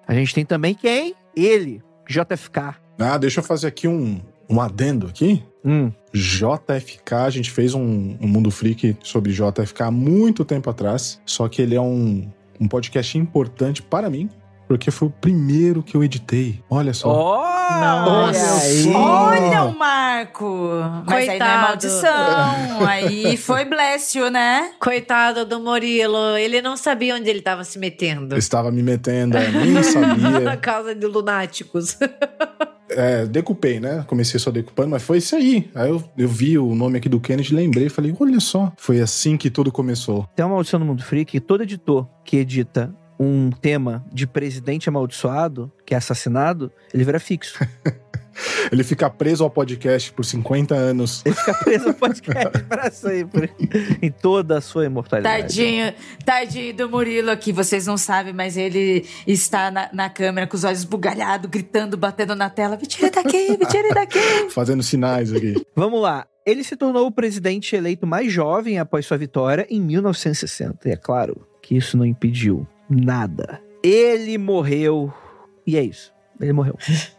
A gente tem também quem? Ele, JFK. Ah, deixa eu fazer aqui um, um adendo aqui. Hum. JFK, a gente fez um, um Mundo Freak sobre JFK há muito tempo atrás. Só que ele é um, um podcast importante para mim, porque foi o primeiro que eu editei. Olha só. Oh, Nossa! Olha o Marco! Mas Coitado. aí não é maldição. aí foi blessio, né? Coitado do Murilo. Ele não sabia onde ele estava se metendo. estava me metendo, eu nem sabia. Na casa de lunáticos. é, decupei, né? Comecei só decupando, mas foi isso aí. Aí eu, eu vi o nome aqui do Kennedy, lembrei, falei, olha só. Foi assim que tudo começou. Tem uma maldição no Mundo Freak que todo editor que edita um tema de presidente amaldiçoado, que é assassinado, ele vira fixo. Ele fica preso ao podcast por 50 anos. Ele fica preso ao podcast para sempre. em toda a sua imortalidade. Tadinho, tadinho do Murilo aqui, vocês não sabem, mas ele está na, na câmera com os olhos bugalhados, gritando, batendo na tela. Me tire daqui, me tire daqui. Fazendo sinais aqui. Vamos lá. Ele se tornou o presidente eleito mais jovem após sua vitória em 1960. E é claro que isso não impediu nada. Ele morreu. E é isso. Ele morreu.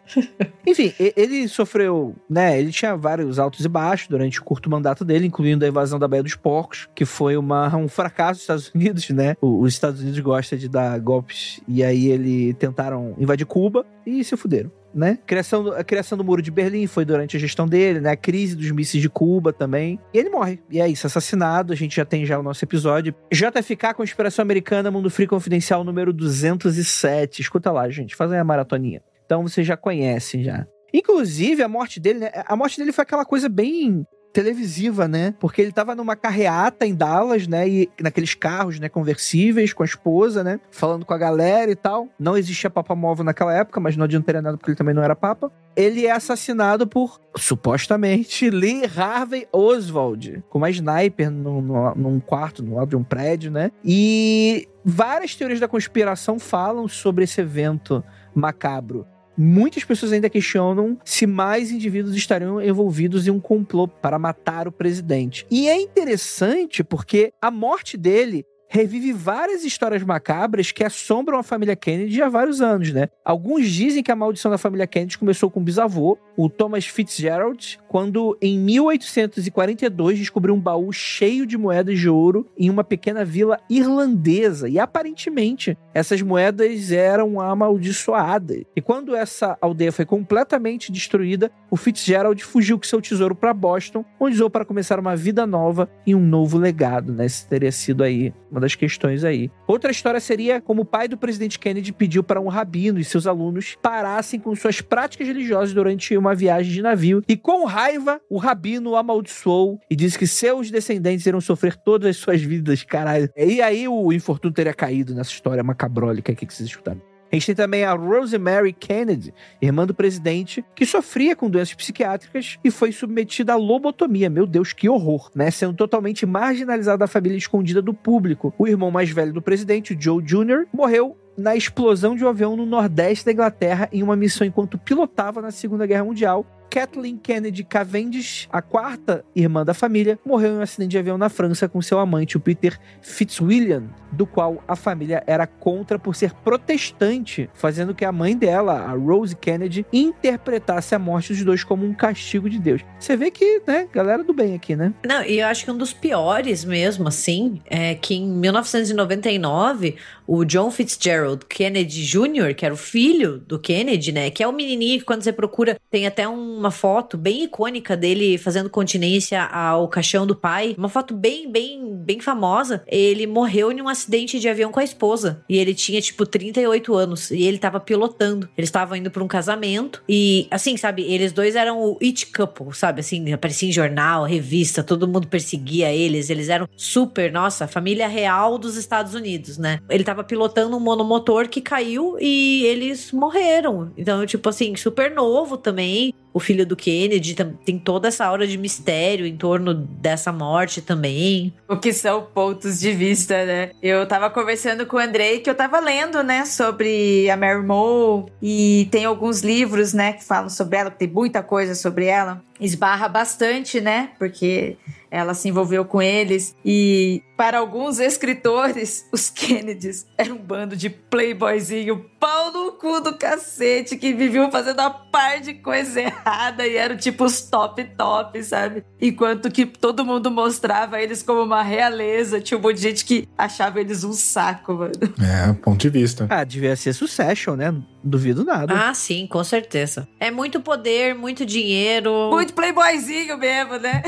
Enfim, ele sofreu, né? Ele tinha vários altos e baixos durante o curto mandato dele, incluindo a invasão da Baía dos Porcos, que foi uma, um fracasso dos Estados Unidos, né? Os Estados Unidos gostam de dar golpes, e aí ele tentaram invadir Cuba e se fuderam. Né? Criação do, a criação do Muro de Berlim foi durante a gestão dele, né? A crise dos mísseis de Cuba também. E ele morre. E é isso, assassinado. A gente já tem já o nosso episódio. JFK, Conspiração Americana, Mundo Free Confidencial, número 207. Escuta lá, gente. Fazem a maratoninha. Então você já conhece já. Inclusive, a morte dele, né? A morte dele foi aquela coisa bem televisiva, né? Porque ele tava numa carreata em Dallas, né? E naqueles carros, né? Conversíveis com a esposa, né? Falando com a galera e tal. Não existia Papa Móvel naquela época, mas não adiantaria nada porque ele também não era Papa. Ele é assassinado por, supostamente, Lee Harvey Oswald, com uma sniper no, no, num quarto, no lado de um prédio, né? E várias teorias da conspiração falam sobre esse evento macabro muitas pessoas ainda questionam se mais indivíduos estariam envolvidos em um complô para matar o presidente. E é interessante porque a morte dele revive várias histórias macabras que assombram a família Kennedy há vários anos, né? Alguns dizem que a maldição da família Kennedy começou com o bisavô, o Thomas Fitzgerald, quando em 1842 descobriu um baú cheio de moedas de ouro em uma pequena vila irlandesa. E aparentemente essas moedas eram amaldiçoadas. E quando essa aldeia foi completamente destruída, o Fitzgerald fugiu com seu tesouro para Boston, onde usou para começar uma vida nova e um novo legado, né? Teria sido aí uma das questões aí. Outra história seria como o pai do presidente Kennedy pediu para um rabino e seus alunos parassem com suas práticas religiosas durante uma viagem de navio e com raiva o rabino o amaldiçoou e disse que seus descendentes iriam sofrer todas as suas vidas, caralho. E aí o infortúnio teria caído nessa história macabrólica aqui que vocês escutaram. A gente tem também a Rosemary Kennedy, irmã do presidente, que sofria com doenças psiquiátricas e foi submetida à lobotomia. Meu Deus, que horror, né? Sendo totalmente marginalizada da família escondida do público. O irmão mais velho do presidente, Joe Jr., morreu na explosão de um avião no nordeste da Inglaterra em uma missão enquanto pilotava na Segunda Guerra Mundial Kathleen Kennedy Cavendish, a quarta irmã da família, morreu em um acidente de avião na França com seu amante, o Peter Fitzwilliam, do qual a família era contra por ser protestante, fazendo que a mãe dela, a Rose Kennedy, interpretasse a morte dos dois como um castigo de Deus. Você vê que, né, galera do bem aqui, né? Não, e eu acho que um dos piores mesmo, assim, é que em 1999, o John Fitzgerald Kennedy Jr., que era o filho do Kennedy, né, que é o menininho que quando você procura tem até um uma foto bem icônica dele fazendo continência ao caixão do pai. Uma foto bem, bem, bem famosa. Ele morreu em um acidente de avião com a esposa. E ele tinha, tipo, 38 anos. E ele tava pilotando. Eles estavam indo pra um casamento. E, assim, sabe, eles dois eram o it couple, sabe? Assim, aparecia em jornal, revista, todo mundo perseguia eles. Eles eram super, nossa, família real dos Estados Unidos, né? Ele tava pilotando um monomotor que caiu e eles morreram. Então, tipo assim, super novo também o filho do Kennedy, tem toda essa aura de mistério em torno dessa morte também. O que são pontos de vista, né? Eu tava conversando com o Andrei que eu tava lendo, né, sobre a Mary Moe e tem alguns livros, né, que falam sobre ela, que tem muita coisa sobre ela. Esbarra bastante, né? Porque ela se envolveu com eles e para alguns escritores, os Kennedys eram um bando de playboyzinho, pau no cu do cacete, que viviam fazendo uma par de coisa errada e eram tipo os top top, sabe? Enquanto que todo mundo mostrava eles como uma realeza, tinha um monte de gente que achava eles um saco, mano. É, ponto de vista. Ah, devia ser Succession, né? Duvido nada. Ah, sim, com certeza. É muito poder, muito dinheiro. Muito playboyzinho mesmo, né?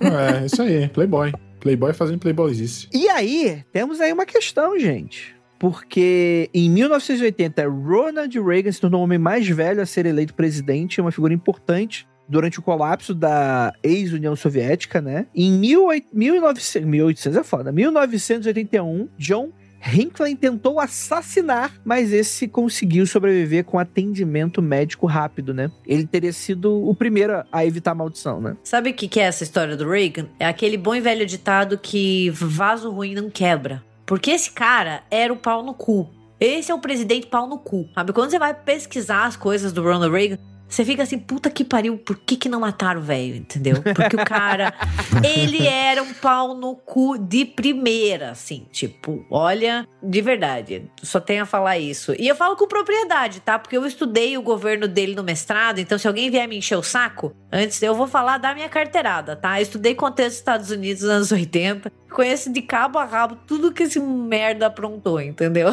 é, isso aí, playboy. Playboy fazendo playboyzice. E aí, temos aí uma questão, gente. Porque em 1980, Ronald Reagan se tornou o homem mais velho a ser eleito presidente, uma figura importante durante o colapso da ex-União Soviética, né? Em 1800, 1800 é foda, 1981, John Hinckley tentou assassinar, mas esse conseguiu sobreviver com atendimento médico rápido, né? Ele teria sido o primeiro a evitar a maldição, né? Sabe o que, que é essa história do Reagan? É aquele bom e velho ditado que vaso ruim não quebra. Porque esse cara era o pau no cu. Esse é o presidente pau no cu, sabe? Quando você vai pesquisar as coisas do Ronald Reagan, você fica assim, puta que pariu, por que que não mataram o velho, entendeu? Porque o cara, ele era um pau no cu de primeira, assim, tipo, olha, de verdade, só tenho a falar isso. E eu falo com propriedade, tá? Porque eu estudei o governo dele no mestrado, então se alguém vier me encher o saco, antes eu vou falar da minha carteirada, tá? Eu estudei contexto dos Estados Unidos nos anos 80, conheço de cabo a rabo tudo que esse merda aprontou, entendeu?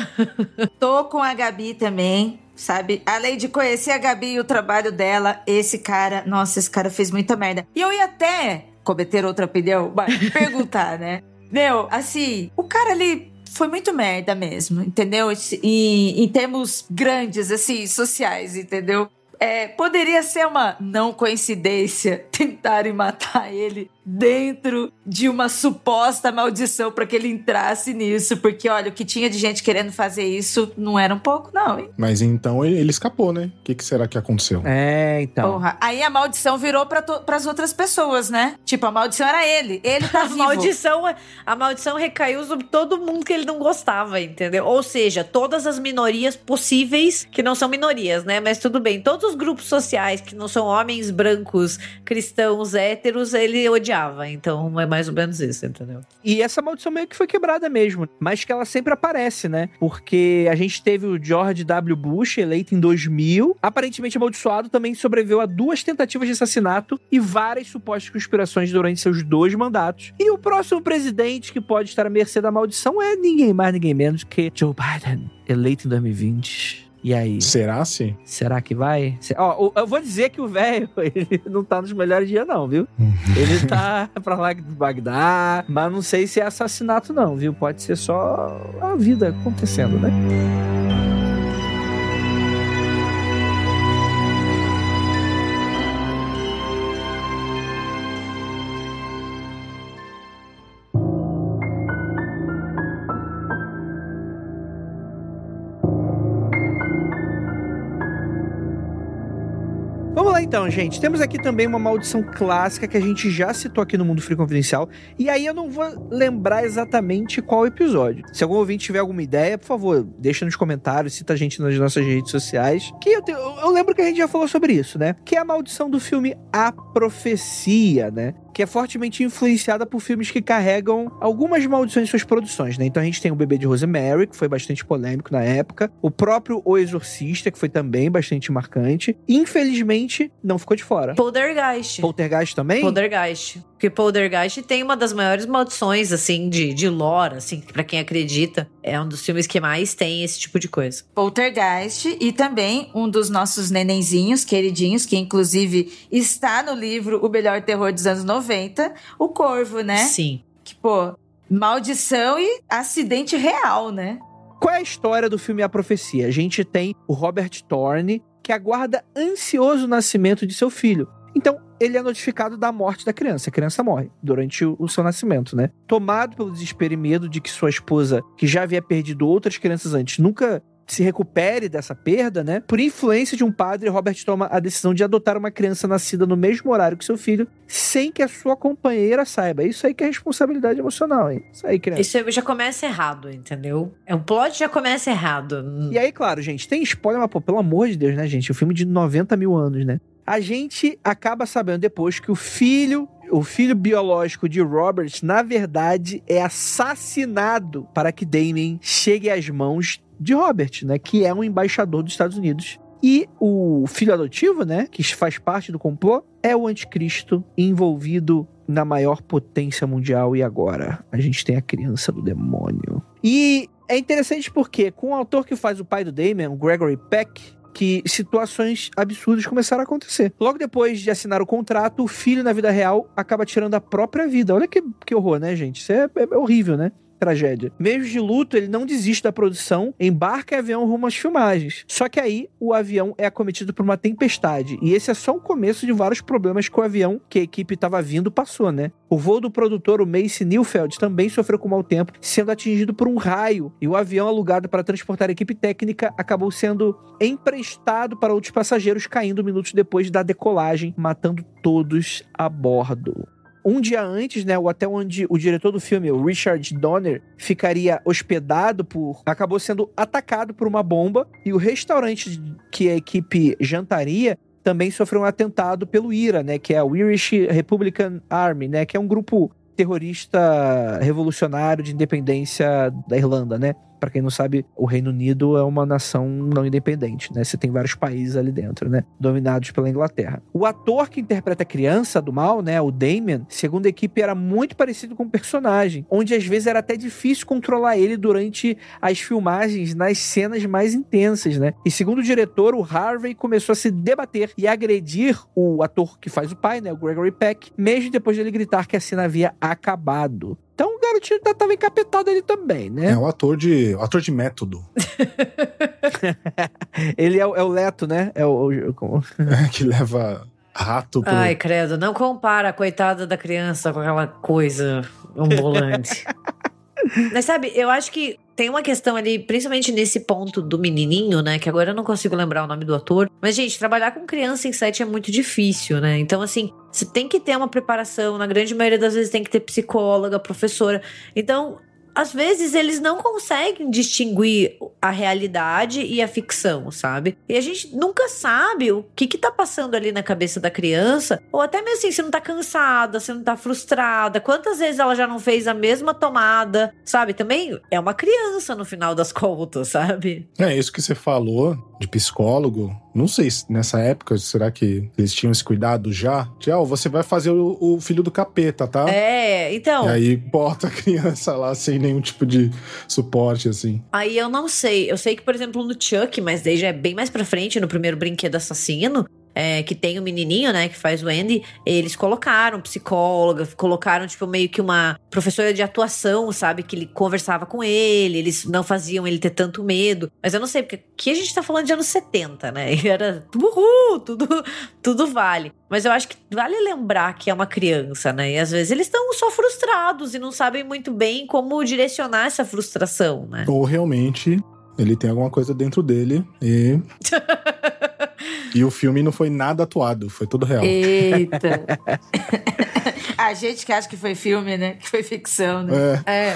Tô com a Gabi também sabe? Além de conhecer a Gabi e o trabalho dela, esse cara, nossa, esse cara fez muita merda. E eu ia até cometer outra opinião, mas perguntar, né? Meu, assim, o cara ali foi muito merda mesmo, entendeu? E em termos grandes, assim, sociais, entendeu? É, poderia ser uma não coincidência tentarem matar ele dentro de uma suposta maldição para que ele entrasse nisso, porque olha, o que tinha de gente querendo fazer isso não era um pouco, não, hein? Mas então ele, escapou, né? O que, que, será que aconteceu? É, então. Porra. Aí a maldição virou para as outras pessoas, né? Tipo, a maldição era ele. Ele tá a vivo. Maldição, a maldição recaiu sobre todo mundo que ele não gostava, entendeu? Ou seja, todas as minorias possíveis, que não são minorias, né? Mas tudo bem. Todos os grupos sociais que não são homens brancos, cristãos, héteros, ele odiava. Então é mais ou menos isso, entendeu? E essa maldição meio que foi quebrada mesmo, mas que ela sempre aparece, né? Porque a gente teve o George W. Bush eleito em 2000, aparentemente amaldiçoado, também sobreviveu a duas tentativas de assassinato e várias supostas conspirações durante seus dois mandatos. E o próximo presidente que pode estar à mercê da maldição é ninguém mais, ninguém menos que Joe Biden, eleito em 2020. E aí? Será sim? Será que vai? Ó, eu vou dizer que o velho, ele não tá nos melhores dias, não, viu? ele tá pra lá de Bagdá, mas não sei se é assassinato, não, viu? Pode ser só a vida acontecendo, né? Então, gente. Temos aqui também uma maldição clássica que a gente já citou aqui no Mundo Free Confidencial. E aí eu não vou lembrar exatamente qual episódio. Se algum ouvinte tiver alguma ideia, por favor, deixa nos comentários, cita a gente nas nossas redes sociais. Que eu, te, eu lembro que a gente já falou sobre isso, né? Que é a maldição do filme A Profecia, né? Que é fortemente influenciada por filmes que carregam algumas maldições em suas produções, né? Então a gente tem o Bebê de Rosemary, que foi bastante polêmico na época, o próprio O Exorcista, que foi também bastante marcante. Infelizmente, não ficou de fora. Poltergeist. Poltergeist também? Poltergeist. Porque Poltergeist tem uma das maiores maldições, assim, de, de lore, assim, para quem acredita. É um dos filmes que mais tem esse tipo de coisa. Poltergeist e também um dos nossos nenenzinhos, queridinhos, que inclusive está no livro O Melhor Terror dos Anos 90, O Corvo, né? Sim. Que, pô, maldição e acidente real, né? Qual é a história do filme A Profecia? A gente tem o Robert Thorne, que aguarda ansioso o nascimento de seu filho. Então, ele é notificado da morte da criança. A criança morre durante o, seu nascimento, né? Tomado pelo desespero e medo de que sua esposa, que já havia perdido outras crianças antes, nunca se recupere dessa perda, né? Por influência de um padre, Robert toma a decisão de adotar uma criança nascida no mesmo horário que seu filho, sem que a sua companheira saiba. Isso aí que é responsabilidade emocional, hein? Isso aí, criança. Isso já começa errado, entendeu? É o plot já começa errado. E aí, claro, gente, tem spoiler, mas pô, pelo amor de Deus, né, gente? O um filme de 90 mil anos, né? A gente acaba sabendo depois que o filho o filho biológico de Robert, na verdade, é assassinado para que Damien chegue às mãos de Robert, né? Que é um embaixador dos Estados Unidos. E o filho adotivo, né? Que faz parte do complô, é o anticristo envolvido na maior potência mundial. E agora? A gente tem a criança do demônio. E é interessante porque, com o autor que faz o pai do Damien, Gregory Peck, que situações absurdas começaram a acontecer. Logo depois de assinar o contrato, o filho na vida real acaba tirando a própria vida. Olha que, que horror, né, gente? Isso é, é, é horrível, né? Tragédia. Mesmo de luto, ele não desiste da produção, embarca em avião rumo às filmagens. Só que aí o avião é acometido por uma tempestade. E esse é só o começo de vários problemas que o avião que a equipe estava vindo passou, né? O voo do produtor, o Mace Neufeld, também sofreu com mau tempo, sendo atingido por um raio. E o avião alugado para transportar a equipe técnica acabou sendo emprestado para outros passageiros, caindo minutos depois da decolagem, matando todos a bordo um dia antes, né, o hotel onde o diretor do filme, o Richard Donner, ficaria hospedado por, acabou sendo atacado por uma bomba e o restaurante que a equipe jantaria também sofreu um atentado pelo IRA, né, que é o Irish Republican Army, né, que é um grupo terrorista revolucionário de independência da Irlanda, né? Para quem não sabe, o Reino Unido é uma nação não independente, né? Você tem vários países ali dentro, né? Dominados pela Inglaterra. O ator que interpreta a criança do mal, né? O Damien, segundo a equipe, era muito parecido com o personagem, onde às vezes era até difícil controlar ele durante as filmagens nas cenas mais intensas, né? E segundo o diretor, o Harvey começou a se debater e agredir o ator que faz o pai, né? O Gregory Peck, mesmo depois dele gritar que a cena havia acabado. Então o garotinho já tava encapetado ali também, né? É o ator de, o ator de método. Ele é, o- é o Leto, né? É o. o- como- É, que leva rato pro... Ai, credo, não compara a coitada da criança com aquela coisa ambulante. Mas sabe, eu acho que tem uma questão ali, principalmente nesse ponto do menininho, né? Que agora eu não consigo lembrar o nome do ator. Mas, gente, trabalhar com criança em set é muito difícil, né? Então, assim, você tem que ter uma preparação. Na grande maioria das vezes tem que ter psicóloga, professora. Então, às vezes eles não conseguem distinguir a realidade e a ficção, sabe? E a gente nunca sabe o que que tá passando ali na cabeça da criança, ou até mesmo assim, se não tá cansada, se não tá frustrada, quantas vezes ela já não fez a mesma tomada, sabe? Também é uma criança no final das contas, sabe? É, isso que você falou de psicólogo. Não sei se nessa época, será que eles tinham esse cuidado já? De, ah, você vai fazer o, o filho do capeta, tá? É, então. E aí bota a criança lá sem nenhum tipo de suporte, assim. Aí eu não sei. Eu sei que, por exemplo, no Chuck, mas daí já é bem mais pra frente, no primeiro brinquedo assassino, é, que tem o menininho, né, que faz o Andy, eles colocaram psicóloga, colocaram, tipo, meio que uma professora de atuação, sabe, que ele conversava com ele, eles não faziam ele ter tanto medo. Mas eu não sei, porque aqui a gente tá falando de anos 70, né, e era uhul, tudo, tudo vale. Mas eu acho que vale lembrar que é uma criança, né, e às vezes eles estão só frustrados e não sabem muito bem como direcionar essa frustração, né. Ou realmente ele tem alguma coisa dentro dele e. e o filme não foi nada atuado, foi tudo real. Eita. A gente que acha que foi filme, né? Que foi ficção, né? É, É.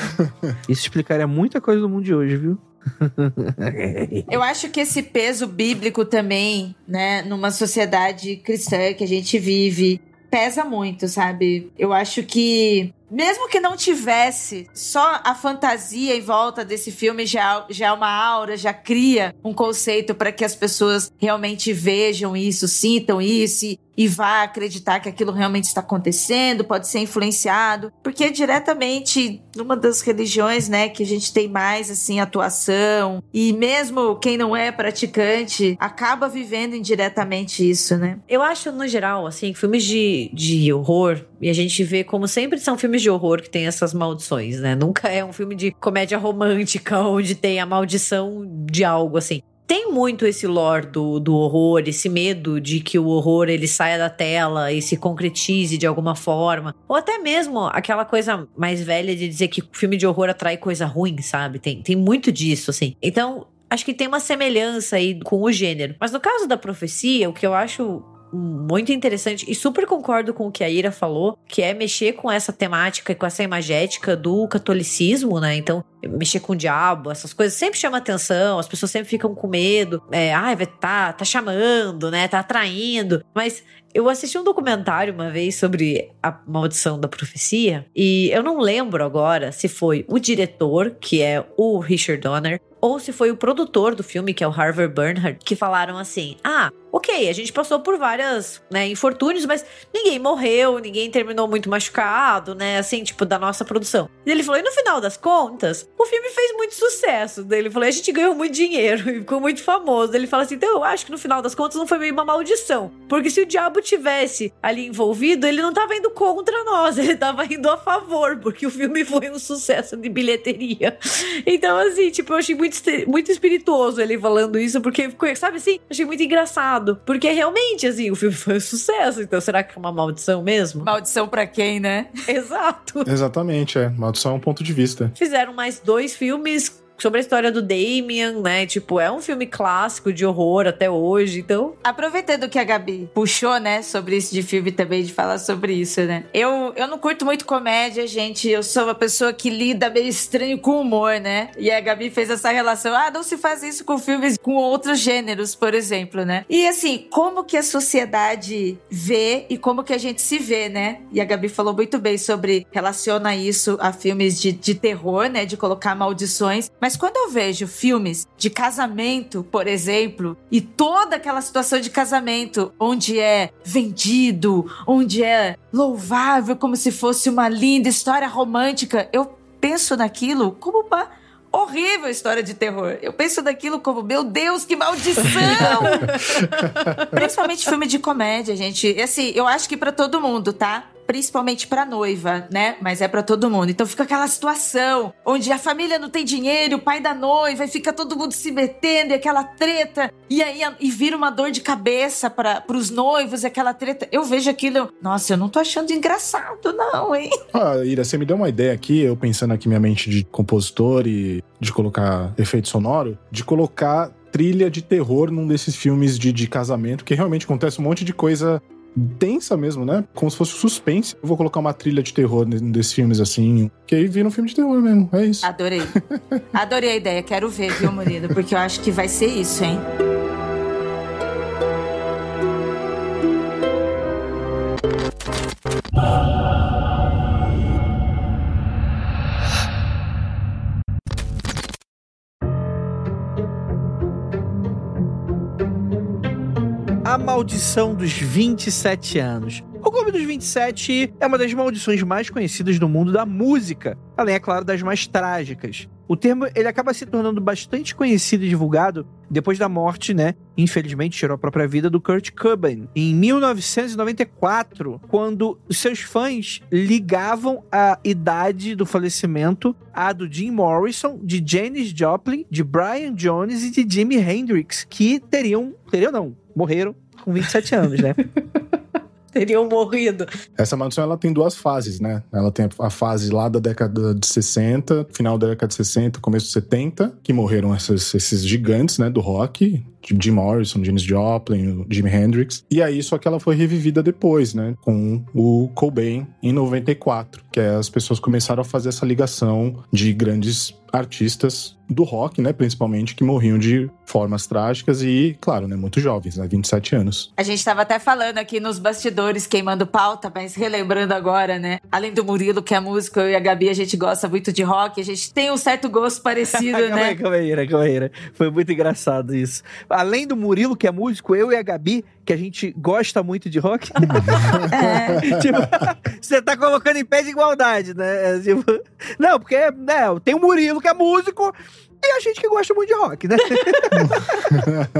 Isso explicaria muita coisa do mundo de hoje, viu? Eu acho que esse peso bíblico também, né, numa sociedade cristã que a gente vive, pesa muito, sabe? Eu acho que mesmo que não tivesse, só a fantasia em volta desse filme já, já é uma aura, já cria um conceito para que as pessoas realmente vejam isso, sintam isso e, e vá acreditar que aquilo realmente está acontecendo, pode ser influenciado, porque diretamente numa das religiões, né, que a gente tem mais assim atuação e mesmo quem não é praticante acaba vivendo indiretamente isso, né? Eu acho, no geral, assim, filmes de, de horror, e a gente vê como sempre são filmes de horror que tem essas maldições, né? Nunca é um filme de comédia romântica onde tem a maldição de algo, assim. Tem muito esse lore do, do horror, esse medo de que o horror ele saia da tela e se concretize de alguma forma. Ou até mesmo aquela coisa mais velha de dizer que filme de horror atrai coisa ruim, sabe? Tem, tem muito disso, assim. Então, acho que tem uma semelhança aí com o gênero. Mas no caso da profecia, o que eu acho muito interessante e super concordo com o que a Ira falou, que é mexer com essa temática e com essa imagética do catolicismo, né? Então, mexer com o diabo, essas coisas sempre chama atenção, as pessoas sempre ficam com medo. É, ai, vai tá, tá chamando, né? Tá atraindo. Mas eu assisti um documentário uma vez sobre a maldição da profecia e eu não lembro agora se foi o diretor, que é o Richard Donner, ou se foi o produtor do filme, que é o Harvey Bernhard, que falaram assim: ah, ok, a gente passou por várias, né, infortúnios, mas ninguém morreu, ninguém terminou muito machucado, né, assim, tipo, da nossa produção. E ele falou, e no final das contas, o filme fez muito sucesso. Daí ele falou, a gente ganhou muito dinheiro e ficou muito famoso. Daí ele fala assim, então eu acho que no final das contas não foi meio uma maldição. Porque se o diabo tivesse ali envolvido, ele não tava indo contra nós, ele tava indo a favor, porque o filme foi um sucesso de bilheteria. Então, assim, tipo, eu achei muito, muito espirituoso ele falando isso, porque ficou, sabe assim, achei muito engraçado. Porque realmente, assim, o filme foi um sucesso. Então, será que é uma maldição mesmo? Maldição pra quem, né? Exato. Exatamente, é. Maldição é um ponto de vista. Fizeram mais dois filmes sobre a história do Damien, né? Tipo, é um filme clássico de horror até hoje, então. Aproveitando que a Gabi puxou, né, sobre isso de filme também, de falar sobre isso, né? Eu, eu não curto muito comédia, gente. Eu sou uma pessoa que lida meio estranho com humor, né? E a Gabi fez essa relação. Ah, não se faz isso com filmes com outros gêneros, por exemplo, né? E assim, como que a sociedade vê e como que a gente se vê, né? E a Gabi falou muito bem sobre relaciona isso a filmes de, de terror, né? De colocar maldições. Mas mas quando eu vejo filmes de casamento, por exemplo, e toda aquela situação de casamento, onde é vendido, onde é louvável, como se fosse uma linda história romântica, eu penso naquilo como uma horrível história de terror. Eu penso naquilo como, meu Deus, que maldição! Principalmente filme de comédia, gente. E assim, eu acho que para todo mundo, tá? Principalmente pra noiva, né? Mas é para todo mundo. Então fica aquela situação onde a família não tem dinheiro, o pai da noiva, e fica todo mundo se metendo, e aquela treta, e aí e vira uma dor de cabeça para os noivos, aquela treta. Eu vejo aquilo, nossa, eu não tô achando engraçado, não, hein? Ah, Ira, você me deu uma ideia aqui, eu pensando aqui minha mente de compositor e de colocar efeito sonoro, de colocar trilha de terror num desses filmes de, de casamento, que realmente acontece um monte de coisa densa mesmo, né? Como se fosse suspense. Eu vou colocar uma trilha de terror desses filmes assim, que aí vira um filme de terror mesmo. É isso. Adorei. Adorei a ideia. Quero ver, viu, Murilo? Porque eu acho que vai ser isso, hein? A Maldição dos 27 anos. O Clube dos 27 é uma das maldições mais conhecidas do mundo da música, além, é claro, das mais trágicas. O termo ele acaba se tornando bastante conhecido e divulgado depois da morte, né? Infelizmente tirou a própria vida do Kurt Cobain em 1994, quando seus fãs ligavam a idade do falecimento à do Jim Morrison, de Janis Joplin, de Brian Jones e de Jimi Hendrix, que teriam, teriam não, morreram com 27 anos, né? teriam morrido. Essa maldição ela tem duas fases, né? Ela tem a fase lá da década de 60, final da década de 60, começo de 70, que morreram esses, esses gigantes, né, do rock, Jim Morrison, Janis Joplin, Jimi Hendrix. E aí, só que ela foi revivida depois, né? Com o Cobain em 94, que é, as pessoas começaram a fazer essa ligação de grandes artistas do rock, né, principalmente, que morriam de formas trágicas e, claro, né, muito jovens, né, 27 anos. A gente estava até falando aqui nos bastidores, queimando pauta, mas relembrando agora, né, além do Murilo, que é músico, eu e a Gabi, a gente gosta muito de rock, a gente tem um certo gosto parecido, calma né? Aí, calma aí, calma aí. Foi muito engraçado isso. Além do Murilo, que é músico, eu e a Gabi, que a gente gosta muito de rock. é. tipo, você tá colocando em pé de igualdade, né? É, tipo, não, porque né, tem o Murilo, que é músico, e a gente que gosta muito de rock, né?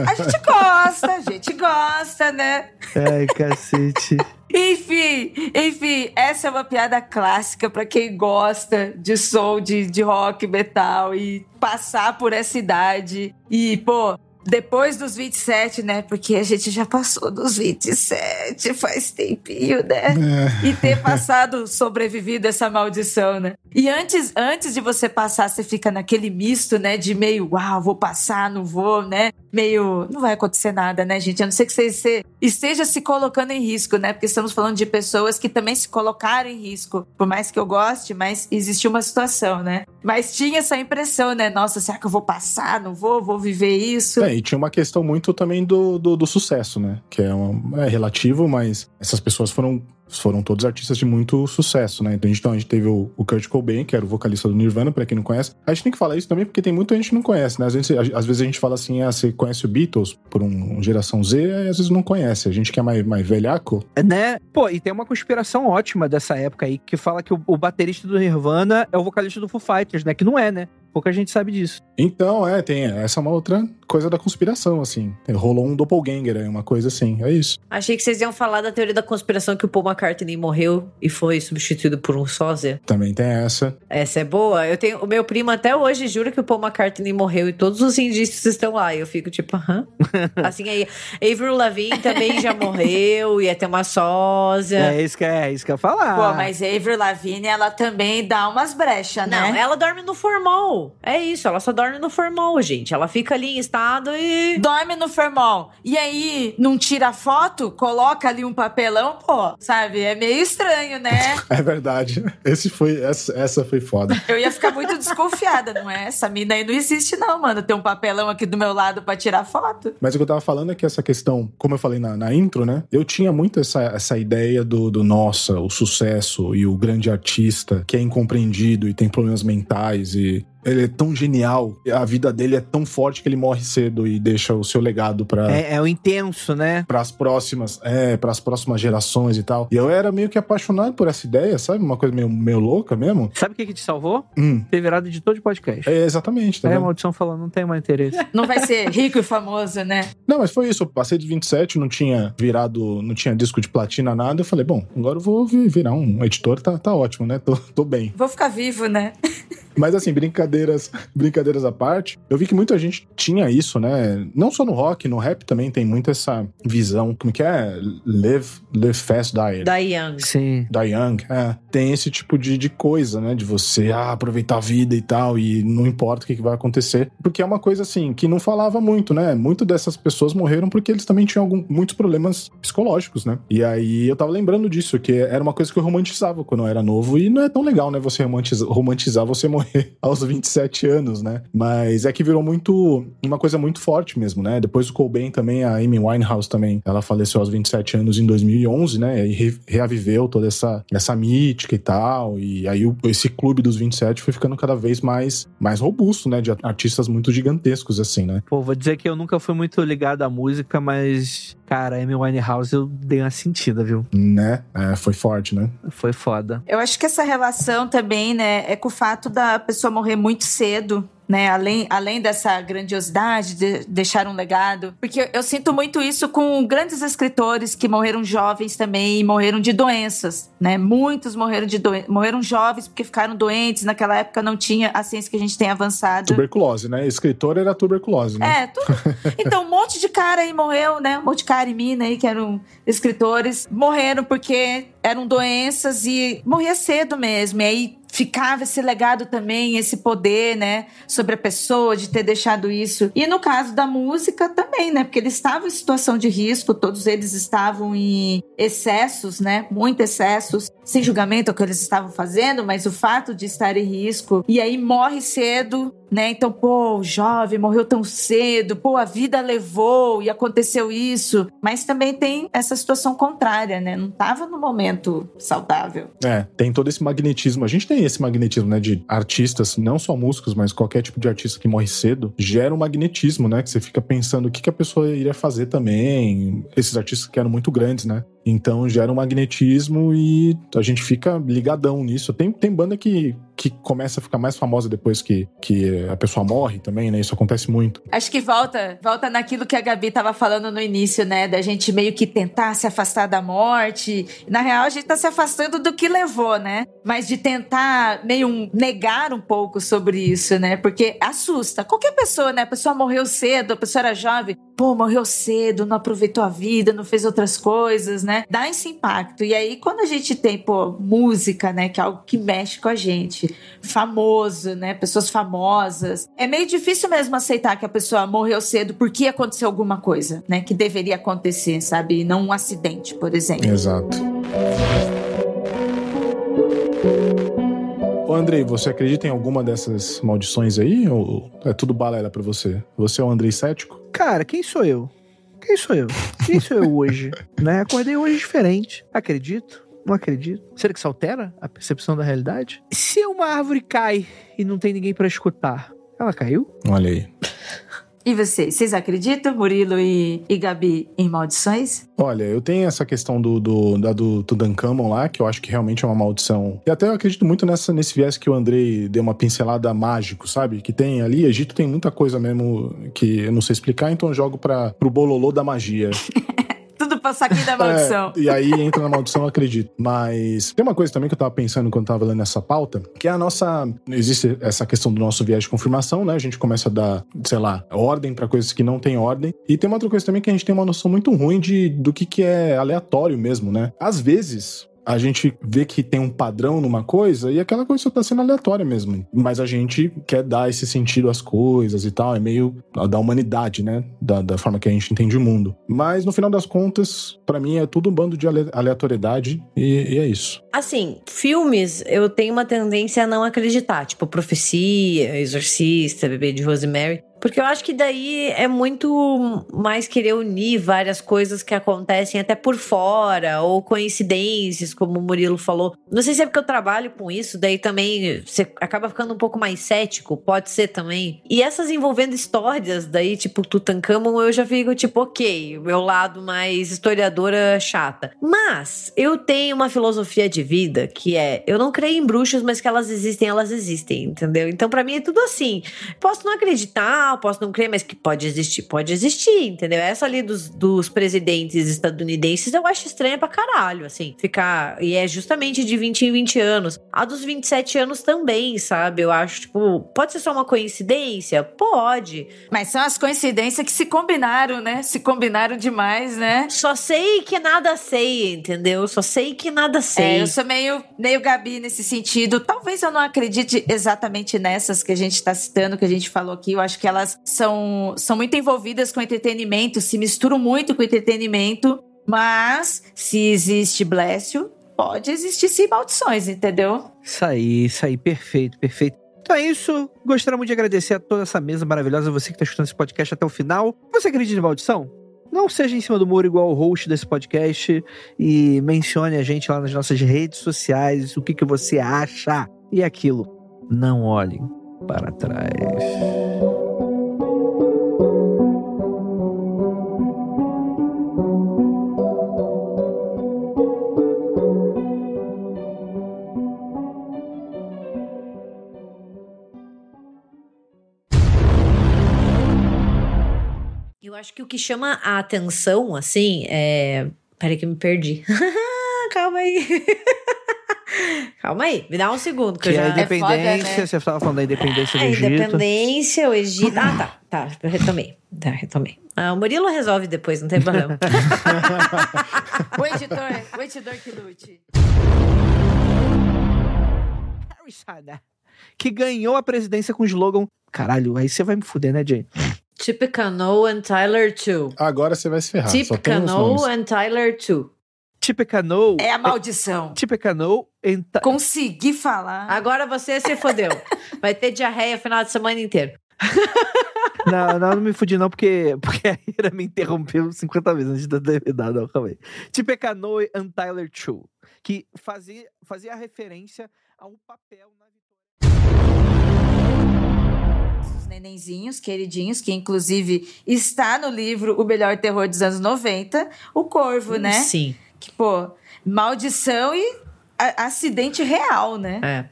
a gente gosta, a gente gosta, né? Ai, cacete. Enfim, enfim, essa é uma piada clássica para quem gosta de som de, de rock, metal e passar por essa idade. E, pô, depois dos 27, né? Porque a gente já passou dos 27 faz tempinho, né? É. E ter passado, sobrevivido essa maldição, né? E antes, antes de você passar, você fica naquele misto, né? De meio, uau, vou passar, não vou, né? Meio, não vai acontecer nada, né, gente? A não ser que você, esteja se colocando em risco, né? Porque estamos falando de pessoas que também se colocaram em risco. Por mais que eu goste, mas existiu uma situação, né? Mas tinha essa impressão, né? Nossa, será que eu vou passar? Não vou? Vou viver isso? É, e tinha uma questão muito também do, do, do sucesso, né? Que é, um, é relativo, mas essas pessoas foram foram todos artistas de muito sucesso, né? Então a gente, então, a gente teve o, o Kurt Cobain, que era o vocalista do Nirvana, pra quem não conhece. A gente tem que falar isso também porque tem muita gente que não conhece, né? Às vezes, às vezes a gente fala assim, ah, você conhece o Beatles por um geração Z, e às vezes não conhece. A gente que é mais, mais velhaco. É, né? Pô, e tem uma conspiração ótima dessa época aí que fala que o, o baterista do Nirvana é o vocalista do Foo Fighters, né? Que não é, né? Pouca gente sabe disso. Então, é, tem. Essa é uma outra coisa da conspiração, assim. Rolou um doppelganger aí, uma coisa assim. É isso. Achei que vocês iam falar da teoria da conspiração que o Paul McCartney morreu e foi substituído por um sósia. Também tem essa. Essa é boa. Eu tenho. O meu primo até hoje jura que o Paul McCartney morreu e todos os indícios estão lá. E eu fico tipo, aham. assim aí. Avril Lavigne também já morreu, ia ter uma sósia. É isso que é, isso que eu ia falar. Pô, mas Avril Lavigne, ela também dá umas brechas, né? Não, ela dorme no formal. É isso, ela só dorme no formal, gente. Ela fica ali em estado e. Dorme no formal. E aí, não tira foto, coloca ali um papelão, pô, sabe? É meio estranho, né? É verdade. Esse foi, essa, essa foi foda. Eu ia ficar muito desconfiada, não é? Essa mina aí não existe, não, mano. Tem um papelão aqui do meu lado pra tirar foto. Mas o que eu tava falando é que essa questão, como eu falei na, na intro, né? Eu tinha muito essa, essa ideia do, do, nossa, o sucesso e o grande artista que é incompreendido e tem problemas mentais e ele é tão genial, a vida dele é tão forte que ele morre cedo e deixa o seu legado para É, é o intenso, né? para as próximas, é, para as próximas gerações e tal. E eu era meio que apaixonado por essa ideia, sabe? Uma coisa meio, meio louca mesmo. Sabe o que, que te salvou? Hum. Ter virado editor de podcast. É, exatamente, tá Aí a maldição falou, não tem mais interesse. Não vai ser rico e famoso, né? Não, mas foi isso. Eu passei de 27, não tinha virado, não tinha disco de platina, nada. Eu falei, bom, agora eu vou vi- virar um editor, tá, tá ótimo, né? Tô, tô bem. Vou ficar vivo, né? Mas assim, brincadeiras, brincadeiras à parte, eu vi que muita gente tinha isso, né? Não só no rock, no rap também tem muito essa visão, como que é? Live, live fast, die. Da Young. Sim. Die young, é. Tem esse tipo de, de coisa, né? De você ah, aproveitar a vida e tal, e não importa o que, que vai acontecer. Porque é uma coisa assim, que não falava muito, né? Muito dessas pessoas morreram porque eles também tinham algum, muitos problemas psicológicos, né? E aí eu tava lembrando disso, que era uma coisa que eu romantizava quando eu era novo, e não é tão legal, né? Você romantizar, romantizar você morrer aos 27 anos, né? Mas é que virou muito. uma coisa muito forte mesmo, né? Depois do Cobain também, a Amy Winehouse também, ela faleceu aos 27 anos em 2011, né? E re- reaviveu toda essa, essa mítica e tal. E aí o- esse clube dos 27 foi ficando cada vez mais, mais robusto, né? De artistas muito gigantescos, assim, né? Pô, vou dizer que eu nunca fui muito ligado à música, mas, cara, Amy Winehouse eu dei uma sentida, viu? Né? É, foi forte, né? Foi foda. Eu acho que essa relação também, né, é com o fato da pessoa morrer muito cedo. Né, além, além dessa grandiosidade de deixar um legado, porque eu, eu sinto muito isso com grandes escritores que morreram jovens também e morreram de doenças, né? Muitos morreram de doen morreram jovens porque ficaram doentes. Naquela época não tinha a ciência que a gente tem avançado. Tuberculose, né? Escritor era tuberculose, né? É, tudo. Então, um monte de cara aí morreu, né? Um monte de cara e mina aí, que eram escritores, morreram porque eram doenças e morria cedo mesmo. E aí ficava esse legado também, esse poder, né, sobre a pessoa de ter deixado isso. E no caso da música também, né, porque eles estavam em situação de risco, todos eles estavam em excessos, né, muito excessos, sem julgamento ao que eles estavam fazendo, mas o fato de estar em risco e aí morre cedo, né? Então, pô, o jovem morreu tão cedo, pô, a vida levou e aconteceu isso, mas também tem essa situação contrária, né? Não tava no momento saudável. É, tem todo esse magnetismo. A gente tem esse magnetismo, né, de artistas, não só músicos, mas qualquer tipo de artista que morre cedo, gera um magnetismo, né, que você fica pensando o que, que a pessoa iria fazer também. Esses artistas que eram muito grandes, né? Então gera um magnetismo e a gente fica ligadão nisso. Tem, tem banda que, que começa a ficar mais famosa depois que, que a pessoa morre também, né? Isso acontece muito. Acho que volta, volta naquilo que a Gabi tava falando no início, né? Da gente meio que tentar se afastar da morte. Na real, a gente tá se afastando do que levou, né? Mas de tentar meio negar um pouco sobre isso, né? Porque assusta. Qualquer pessoa, né? A pessoa morreu cedo, a pessoa era jovem. Pô, morreu cedo, não aproveitou a vida, não fez outras coisas, né? Dá esse impacto. E aí, quando a gente tem, pô, música, né? Que é algo que mexe com a gente. Famoso, né? Pessoas famosas. É meio difícil mesmo aceitar que a pessoa morreu cedo porque aconteceu alguma coisa, né? Que deveria acontecer, sabe? E não um acidente, por exemplo. Exato. Ô Andrei, você acredita em alguma dessas maldições aí? Ou é tudo balela pra você? Você é o Andrei cético? Cara, quem sou eu? Quem sou eu? Quem sou eu hoje? né? Acordei hoje diferente. Acredito. Não acredito. Será que isso altera a percepção da realidade? Se uma árvore cai e não tem ninguém pra escutar, ela caiu? Olha aí. E vocês? Vocês acreditam, Murilo e, e Gabi, em maldições? Olha, eu tenho essa questão do, do, da do Tutankhamon lá, que eu acho que realmente é uma maldição. E até eu acredito muito nessa, nesse viés que o Andrei deu uma pincelada mágico, sabe? Que tem ali, Egito tem muita coisa mesmo que eu não sei explicar, então eu jogo para pro bololô da magia. Tudo pra saquinho da maldição. É, e aí entra na maldição, eu acredito. Mas tem uma coisa também que eu tava pensando quando tava lendo essa pauta, que é a nossa. Existe essa questão do nosso viés de confirmação, né? A gente começa a dar, sei lá, ordem para coisas que não tem ordem. E tem uma outra coisa também que a gente tem uma noção muito ruim de, do que, que é aleatório mesmo, né? Às vezes, a gente vê que tem um padrão numa coisa e aquela coisa só tá sendo aleatória mesmo. Mas a gente quer dar esse sentido às coisas e tal. É meio da humanidade, né? Da, da forma que a gente entende o mundo. Mas no final das contas, para mim é tudo um bando de ale- aleatoriedade e, e é isso. Assim, filmes, eu tenho uma tendência a não acreditar. Tipo, Profecia, Exorcista, Bebê de Rosemary. Porque eu acho que daí é muito mais querer unir várias coisas que acontecem até por fora, ou coincidências, como o Murilo falou. Não sei se é porque eu trabalho com isso, daí também você acaba ficando um pouco mais cético, pode ser também. E essas envolvendo histórias, daí, tipo Tutankhamon, eu já fico tipo, ok, meu lado mais historiadora chata. Mas eu tenho uma filosofia de vida que é: eu não creio em bruxas, mas que elas existem, elas existem, entendeu? Então, pra mim é tudo assim. Posso não acreditar, posso não crer, mas que pode existir, pode existir, entendeu? Essa ali dos, dos presidentes estadunidenses eu acho estranha pra caralho, assim. Ficar. E é justamente de 20 em 20 anos. A dos 27 anos também, sabe? Eu acho, tipo, pode ser só uma coincidência? Pode. Mas são as coincidências que se combinaram, né? Se combinaram demais, né? Só sei que nada sei, entendeu? Só sei que nada sei. É, eu sou meio, meio Gabi nesse sentido. Talvez eu não acredite exatamente nessas que a gente está citando, que a gente falou aqui. Eu acho que elas são, são muito envolvidas com entretenimento, se misturam muito com entretenimento. Mas, se existe Blécio, pode existir sim maldições, entendeu? Isso aí, isso aí, perfeito, perfeito. Então é isso. Gostaria muito de agradecer a toda essa mesa maravilhosa, você que está escutando esse podcast até o final. Você acredita em maldição? Não seja em cima do muro igual o host desse podcast e mencione a gente lá nas nossas redes sociais, o que, que você acha. E aquilo, não olhem para trás. Acho que o que chama a atenção, assim, é. Peraí que eu me perdi. Calma aí. Calma aí, me dá um segundo que, Que eu é a já. independência, foda, né? você estava falando da independência do A Egito. independência, o Egito. Ah, tá, tá, eu retomei. Tá, retomei. Ah, o Murilo resolve depois, não tem problema. O editor, o editor que lute. Que ganhou a presidência com o slogan. Caralho, aí você vai me fuder, né, Jay? Typicano and Tyler 2. Agora você vai se ferrar. Typicano nomes. and Tyler 2. Tipecanou. É a maldição. Tipecanou. enta- Consegui falar. Agora você se fodeu. Vai ter diarreia o final de semana inteiro. Não, não, não me fudi não, porque, porque a Ira me interrompeu 50 vezes antes de eu ter dado. Não, calma aí. Tipecanou and Tyler Chu, que fazia, fazia referência ao papel na Os nenenzinhos, queridinhos, que inclusive está no livro O Melhor Terror dos Anos 90, O Corvo, né? Sim. Que, pô, maldição e acidente real, né? É.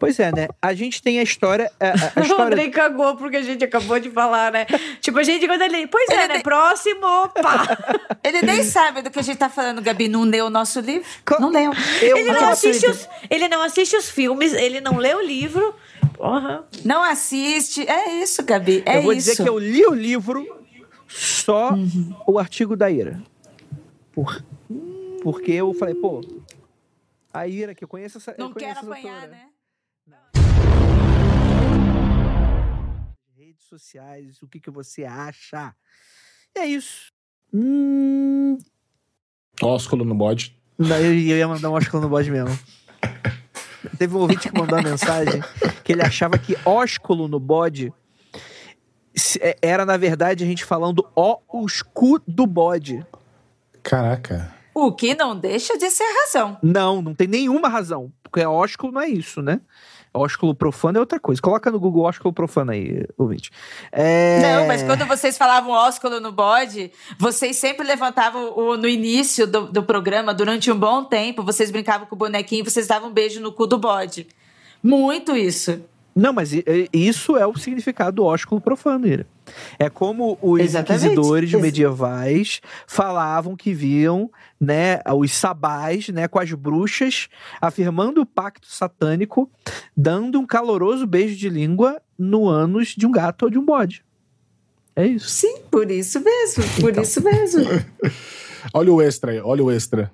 Pois é, né? A gente tem a história. A, a- a O história Andrei cagou porque a gente acabou de falar, né? tipo, a gente quando ele. Pois é, Ele né? tem- Próximo, pá! Ele nem sabe do que a gente tá falando, Gabi. Não leu o nosso livro? Co- Não leu. eu Ele não, assiste os, ele não assiste os filmes, ele não lê o livro. Porra. Não assiste. É isso, Gabi. É eu vou isso. dizer que eu li o livro só Uhum. o artigo da Ira. Por, porque eu falei, pô, a Ira, que eu conheço essa. Não conheço quero essa apanhar, autora. né? redes sociais, o que, que você acha. E é isso. Hum, Ósculo no bode. não, eu, eu ia mandar um ósculo no bode mesmo. Teve um ouvinte que mandou uma mensagem que ele achava que ósculo no bode se- é- era, na verdade, a gente falando ó os cu do bode. Caraca. O que não deixa de ser razão. Não, não tem nenhuma razão. Porque ósculo não é isso, né? Ósculo profano é outra coisa. Coloca no Google ósculo profano aí, ouvinte. É... Não, mas quando vocês falavam ósculo no bode, vocês sempre levantavam o, no início do, do programa, durante um bom tempo, vocês brincavam com o bonequinho vocês davam um beijo no cu do bode. Muito isso. Não, mas isso é o significado do ósculo profano, Ira. É como os Exatamente. inquisidores Ex- medievais falavam que viam, né, os sabás, né, com as bruxas, afirmando o pacto satânico, dando um caloroso beijo de língua no ânus de um gato ou de um bode. É isso. Sim, por isso mesmo, por Então. isso mesmo. Olha o extra aí, olha o extra.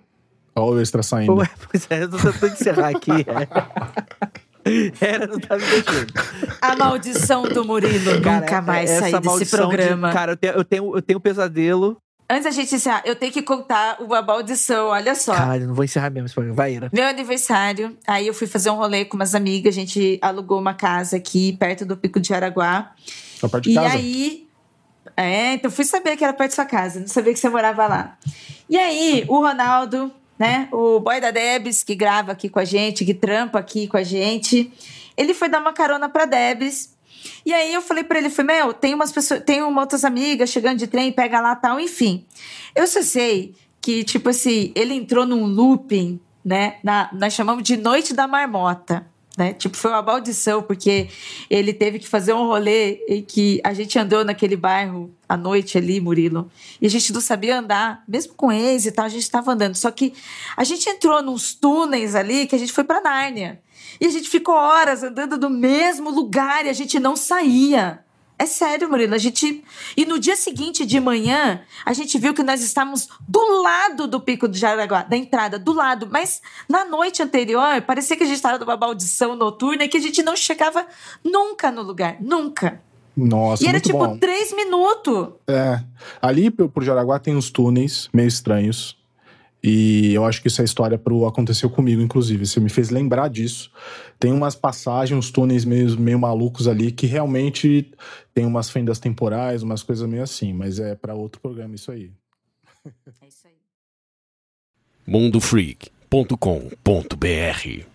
Olha o extra saindo. Ué, pois é, eu tô tentando encerrar aqui. Era, não tá me deixando. A maldição do Murilo Cara, nunca mais essa sair desse maldição de- programa. cara, eu tenho, eu tenho, eu tenho um pesadelo. Antes da gente encerrar, eu tenho que contar uma maldição, olha só. Caralho, não vou encerrar mesmo esse programa. Vai, Ira. Meu aniversário, aí eu fui fazer um rolê com umas amigas, a gente alugou uma casa aqui perto do Pico de Araguá. Tá perto de E casa? aí. É, então fui saber que era perto da sua casa, não sabia que você morava lá. E aí, o Ronaldo, né, o boy da Debs, que grava aqui com a gente, que trampa aqui com a gente, ele foi dar uma carona pra Debs. E aí eu falei pra ele, falei, meu, tem umas pessoas, tem umas outras amigas chegando de trem, pega lá tal, enfim. Eu só sei que, tipo assim, ele entrou num looping, né? na- nós chamamos de Noite da Marmota. Né? Tipo, foi uma maldição, porque ele teve que fazer um rolê em que a gente andou naquele bairro à noite ali, Murilo, e a gente não sabia andar, mesmo com ex e tal, a gente estava andando. Só que a gente entrou nos túneis ali que a gente foi para Nárnia. E a gente ficou horas andando no mesmo lugar e a gente não saía. É sério, Murilo. A gente. E no dia seguinte de manhã, a gente viu que nós estávamos do lado do Pico do Jaraguá, da entrada, do lado. Mas na noite anterior, parecia que a gente estava numa maldição noturna e que a gente não chegava nunca no lugar. Nunca. Nossa, e era tipo bom. três minutos. É. Ali por por Jaraguá tem uns túneis meio estranhos. E eu acho que isso é história pro Aconteceu Comigo, inclusive. Você me fez lembrar disso. Tem umas passagens, uns túneis meio, meio malucos ali que realmente tem umas fendas temporais, umas coisas meio assim. Mas é pra outro programa isso aí. É isso aí. mundofreak.com.br